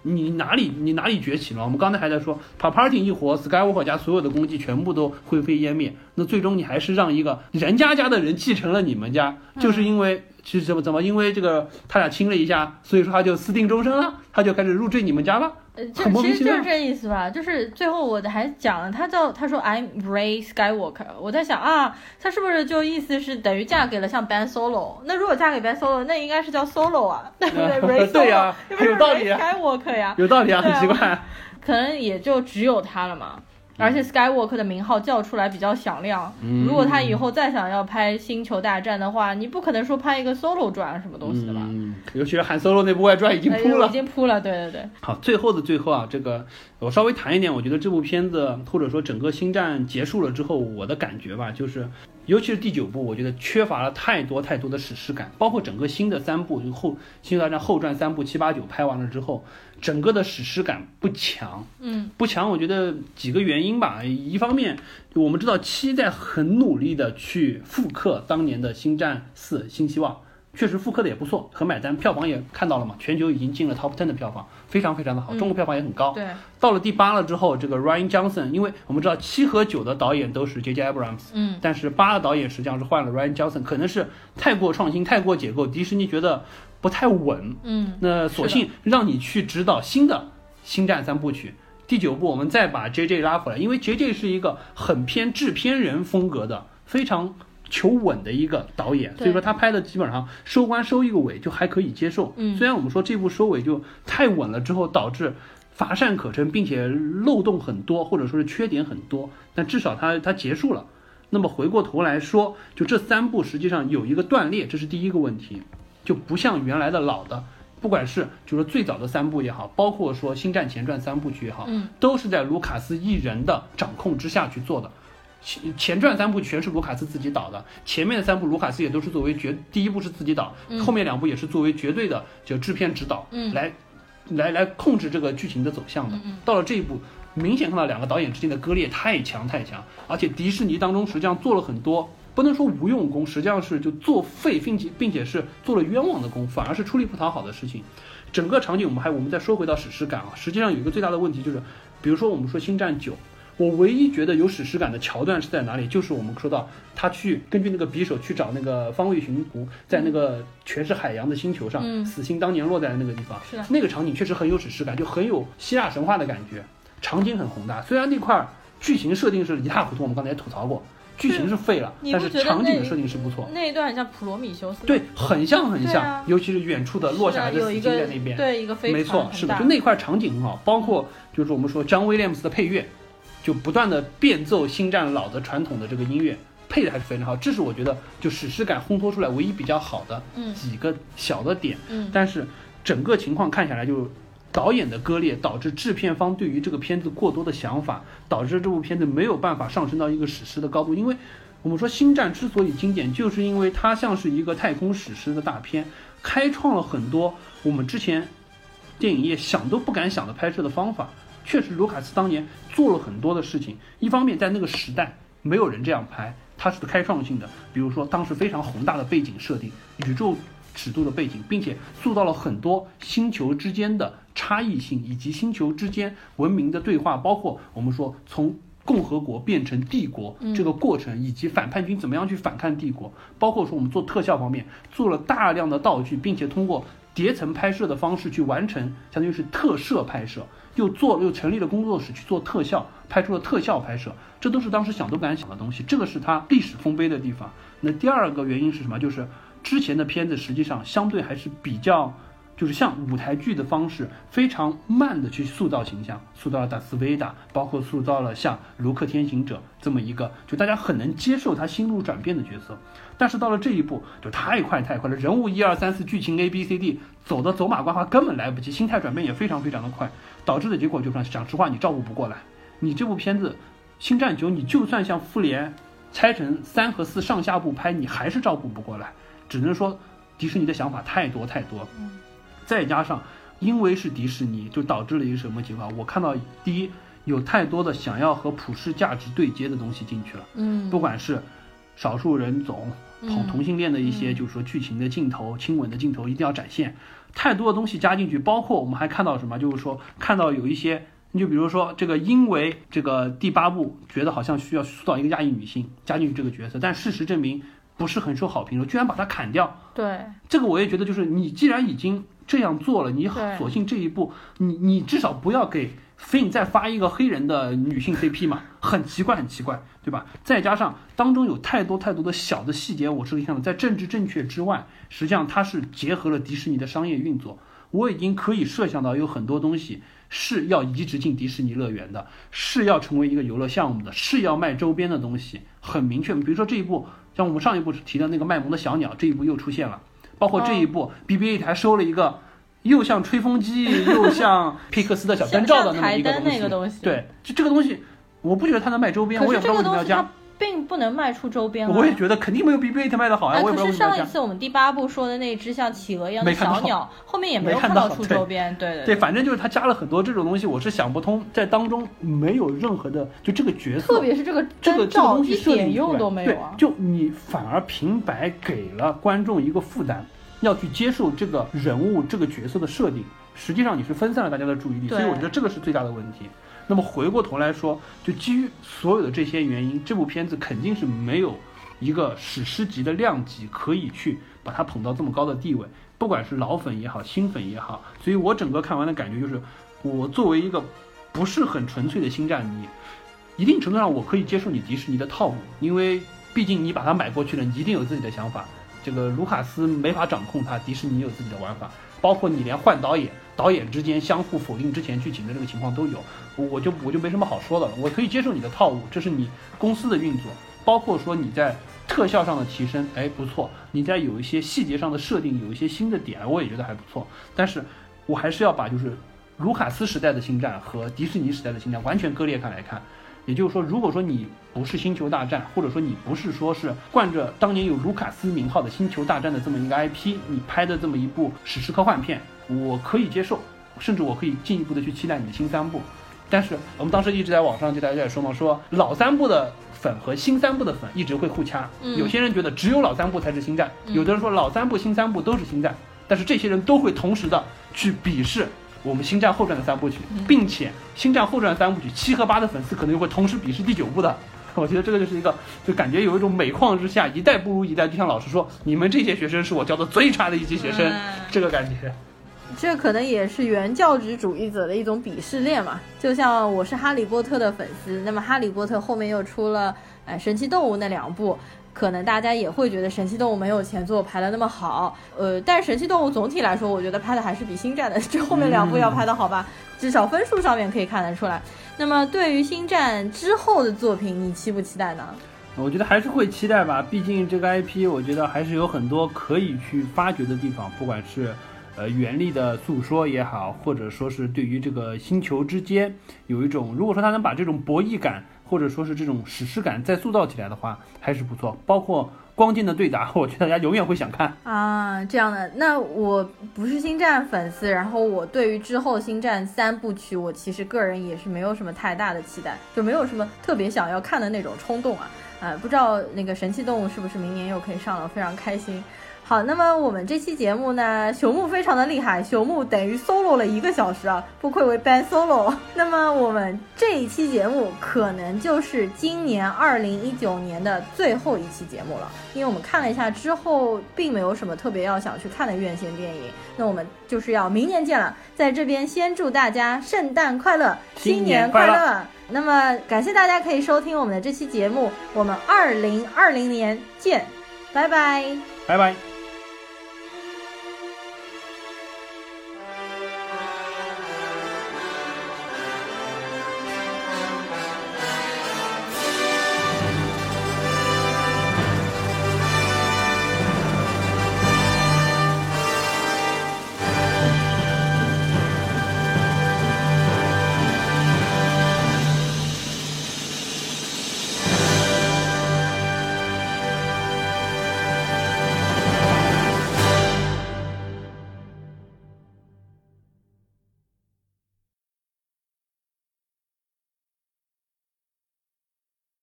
你哪里你哪里崛起了？我们刚才还在说，把 Party 一火，Skywalker 家所有的功绩全部都灰飞烟灭。那最终你还是让一个人家家的人继承了你们家，就是因为其实怎么怎么，因为这个他俩亲了一下，所以说他就私定终身了，他就开始入赘你们家了。呃，就其实就是这意思吧，就是最后我还讲了，他叫他说 I'm Ray Skywalker，我在想啊，他是不是就意思是等于嫁给了像 Ben Solo？那如果嫁给 Ben Solo，那应该是叫 Solo 啊，对不对？Ray Solo，对呀，有道理，Skywalker 呀，有道理啊，很奇怪，可能也就只有他了嘛。而且 Skywalker 的名号叫出来比较响亮。如果他以后再想要拍《星球大战》的话，你不可能说拍一个 Solo 传什么东西的吧？嗯尤其是喊 Solo 那部外传已经铺了，已经铺了。对对对。好，最后的最后啊，这个我稍微谈一点，我觉得这部片子或者说整个星战结束了之后，我的感觉吧，就是尤其是第九部，我觉得缺乏了太多太多的史诗感，包括整个新的三部，就后《星球大战》后传三部七八九拍完了之后。整个的史诗感不强，嗯，不强。我觉得几个原因吧。一方面，我们知道七在很努力的去复刻当年的《星战四：新希望》，确实复刻的也不错，很买单，票房也看到了嘛，全球已经进了 top ten 的票房，非常非常的好。中国票房也很高。对。到了第八了之后，这个 Ryan Johnson，因为我们知道七和九的导演都是 J J Abrams，嗯，但是八的导演实际上是换了 Ryan Johnson，可能是太过创新，太过解构，迪士尼觉得。不太稳，嗯，那索性让你去指导新的星战三部曲。第九部我们再把 J J 拉回来，因为 J J 是一个很偏制片人风格的，非常求稳的一个导演，所以说他拍的基本上收官收一个尾就还可以接受。嗯，虽然我们说这部收尾就太稳了，之后导致乏善可陈，并且漏洞很多，或者说是缺点很多，但至少它它结束了。那么回过头来说，就这三部实际上有一个断裂，这是第一个问题。就不像原来的老的，不管是就是最早的三部也好，包括说《星战前传》三部曲也好，嗯，都是在卢卡斯一人的掌控之下去做的。前前传三部全是卢卡斯自己导的，前面的三部卢卡斯也都是作为绝，第一部是自己导，后面两部也是作为绝对的就制片指导，嗯，来来来控制这个剧情的走向的。到了这一步，明显看到两个导演之间的割裂太强太强，而且迪士尼当中实际上做了很多。不能说无用功，实际上是就作废，并且并且是做了冤枉的功，反而是出力不讨好的事情。整个场景我们还我们再说回到史诗感啊，实际上有一个最大的问题就是，比如说我们说《星战九》，我唯一觉得有史诗感的桥段是在哪里？就是我们说到他去根据那个匕首去找那个方位寻湖，在那个全是海洋的星球上，死星当年落在那个地方，是的，那个场景确实很有史诗感，就很有希腊神话的感觉。场景很宏大。虽然那块剧情设定是一塌糊涂，我们刚才也吐槽过。剧情是废了，但是场景的设定是不错。那一段很像普罗米修斯，对，很像很像，尤其是远处的落下来的死在那边，对，一个没错，是的，就那块场景很好，包括就是我们说 John Williams 的配乐，就不断的变奏星战老的传统的这个音乐，配的还是非常好。这是我觉得就史诗感烘托出来唯一比较好的几个小的点。嗯，但是整个情况看下来就。导演的割裂导致制片方对于这个片子过多的想法，导致这部片子没有办法上升到一个史诗的高度。因为我们说《星战》之所以经典，就是因为它像是一个太空史诗的大片，开创了很多我们之前电影业想都不敢想的拍摄的方法。确实，卢卡斯当年做了很多的事情。一方面，在那个时代没有人这样拍，它是开创性的。比如说，当时非常宏大的背景设定，宇宙。尺度的背景，并且塑造了很多星球之间的差异性，以及星球之间文明的对话，包括我们说从共和国变成帝国这个过程，以及反叛军怎么样去反抗帝国，包括说我们做特效方面做了大量的道具，并且通过叠层拍摄的方式去完成，相当于是特摄拍摄，又做又成立了工作室去做特效，拍出了特效拍摄，这都是当时想都不敢想的东西，这个是他历史丰碑的地方。那第二个原因是什么？就是。之前的片子实际上相对还是比较，就是像舞台剧的方式，非常慢的去塑造形象，塑造了达斯维达，包括塑造了像卢克天行者这么一个，就大家很能接受他心路转变的角色。但是到了这一步，就太快太快了，人物一二三四，剧情 A B C D 走的走马观花，根本来不及，心态转变也非常非常的快，导致的结果就是，讲实话，你照顾不过来。你这部片子《星战九》，你就算像复联拆成三和四上下部拍，你还是照顾不过来。只能说，迪士尼的想法太多太多，再加上因为是迪士尼，就导致了一个什么情况？我看到第一，有太多的想要和普世价值对接的东西进去了，嗯，不管是少数人种同同性恋的一些，就是说剧情的镜头、亲吻的镜头一定要展现，太多的东西加进去，包括我们还看到什么？就是说看到有一些，你就比如说这个，因为这个第八部觉得好像需要塑造一个亚裔女性加进去这个角色，但事实证明。不是很受好评的，居然把它砍掉。对，这个我也觉得，就是你既然已经这样做了，你索性这一步，你你至少不要给 Fin 再发一个黑人的女性 CP 嘛，很奇怪，很奇怪，对吧？再加上当中有太多太多的小的细节，我是可以看到，在政治正确之外，实际上它是结合了迪士尼的商业运作。我已经可以设想到有很多东西是要移植进迪士尼乐园的，是要成为一个游乐项目的，是要卖周边的东西，很明确。比如说这一部。像我们上一部提的那个卖萌的小鸟，这一部又出现了，包括这一部 BB-8 还收了一个又像吹风机又像 皮克斯的小灯罩的那么一个东西。对，就这个东西，我不觉得它能卖周边，我也不知道为什么要加。并不能卖出周边我也觉得肯定没有 BB-8 卖的好呀。可是上一次我们第八部说的那只像企鹅一样的小鸟，后面也没有看到出周边。对对对，反正就是他加了很多这种东西，我是想不通，在当中没有任何的就这个角色，特别是这个这个这个东西一点用都没有啊。就你反而平白给了观众一个负担，要去接受这个人物这个角色的设定，实际上你是分散了大家的注意力，所以我觉得这个是最大的问题。那么回过头来说，就基于所有的这些原因，这部片子肯定是没有一个史诗级的量级可以去把它捧到这么高的地位，不管是老粉也好，新粉也好。所以我整个看完的感觉就是，我作为一个不是很纯粹的星战迷，一定程度上我可以接受你迪士尼的套路，因为毕竟你把它买过去了，你一定有自己的想法。这个卢卡斯没法掌控它，迪士尼有自己的玩法，包括你连换导演。导演之间相互否定之前剧情的这个情况都有，我就我就没什么好说的了。我可以接受你的套路，这是你公司的运作，包括说你在特效上的提升，哎不错，你在有一些细节上的设定，有一些新的点，我也觉得还不错。但是，我还是要把就是卢卡斯时代的星战和迪士尼时代的星战完全割裂开来看。也就是说，如果说你不是星球大战，或者说你不是说是冠着当年有卢卡斯名号的星球大战的这么一个 IP，你拍的这么一部史诗科幻片。我可以接受，甚至我可以进一步的去期待你的新三部。但是我们当时一直在网上就大家在说嘛，说老三部的粉和新三部的粉一直会互掐。有些人觉得只有老三部才是星战，有的人说老三部、新三部都是星战。但是这些人都会同时的去鄙视我们星战后传的三部曲，并且星战后传三部曲七和八的粉丝可能又会同时鄙视第九部的。我觉得这个就是一个，就感觉有一种每况日下，一代不如一代。就像老师说，你们这些学生是我教的最差的一级学生，这个感觉。这可能也是原教旨主义者的一种鄙视链嘛。就像我是哈利波特的粉丝，那么哈利波特后面又出了呃神奇动物那两部。可能大家也会觉得《神奇动物》没有前作拍的那么好，呃，但是《神奇动物》总体来说，我觉得拍的还是比《星战》的这后面两部要拍的好吧，至少分数上面可以看得出来。那么对于《星战》之后的作品，你期不期待呢？我觉得还是会期待吧，毕竟这个 IP，我觉得还是有很多可以去发掘的地方，不管是呃原力的诉说也好，或者说是对于这个星球之间有一种，如果说他能把这种博弈感。或者说是这种史诗感再塑造起来的话，还是不错。包括光剑的对打，我觉得大家永远会想看啊。这样的，那我不是星战粉丝，然后我对于之后星战三部曲，我其实个人也是没有什么太大的期待，就没有什么特别想要看的那种冲动啊。啊，不知道那个神奇动物是不是明年又可以上了，非常开心。好，那么我们这期节目呢，朽木非常的厉害，朽木等于 solo 了一个小时啊，不愧为 band solo。那么我们这一期节目可能就是今年二零一九年的最后一期节目了，因为我们看了一下之后，并没有什么特别要想去看的院线电影，那我们就是要明年见了。在这边先祝大家圣诞快乐，新年快乐。那么感谢大家可以收听我们的这期节目，我们二零二零年见，拜拜，拜拜。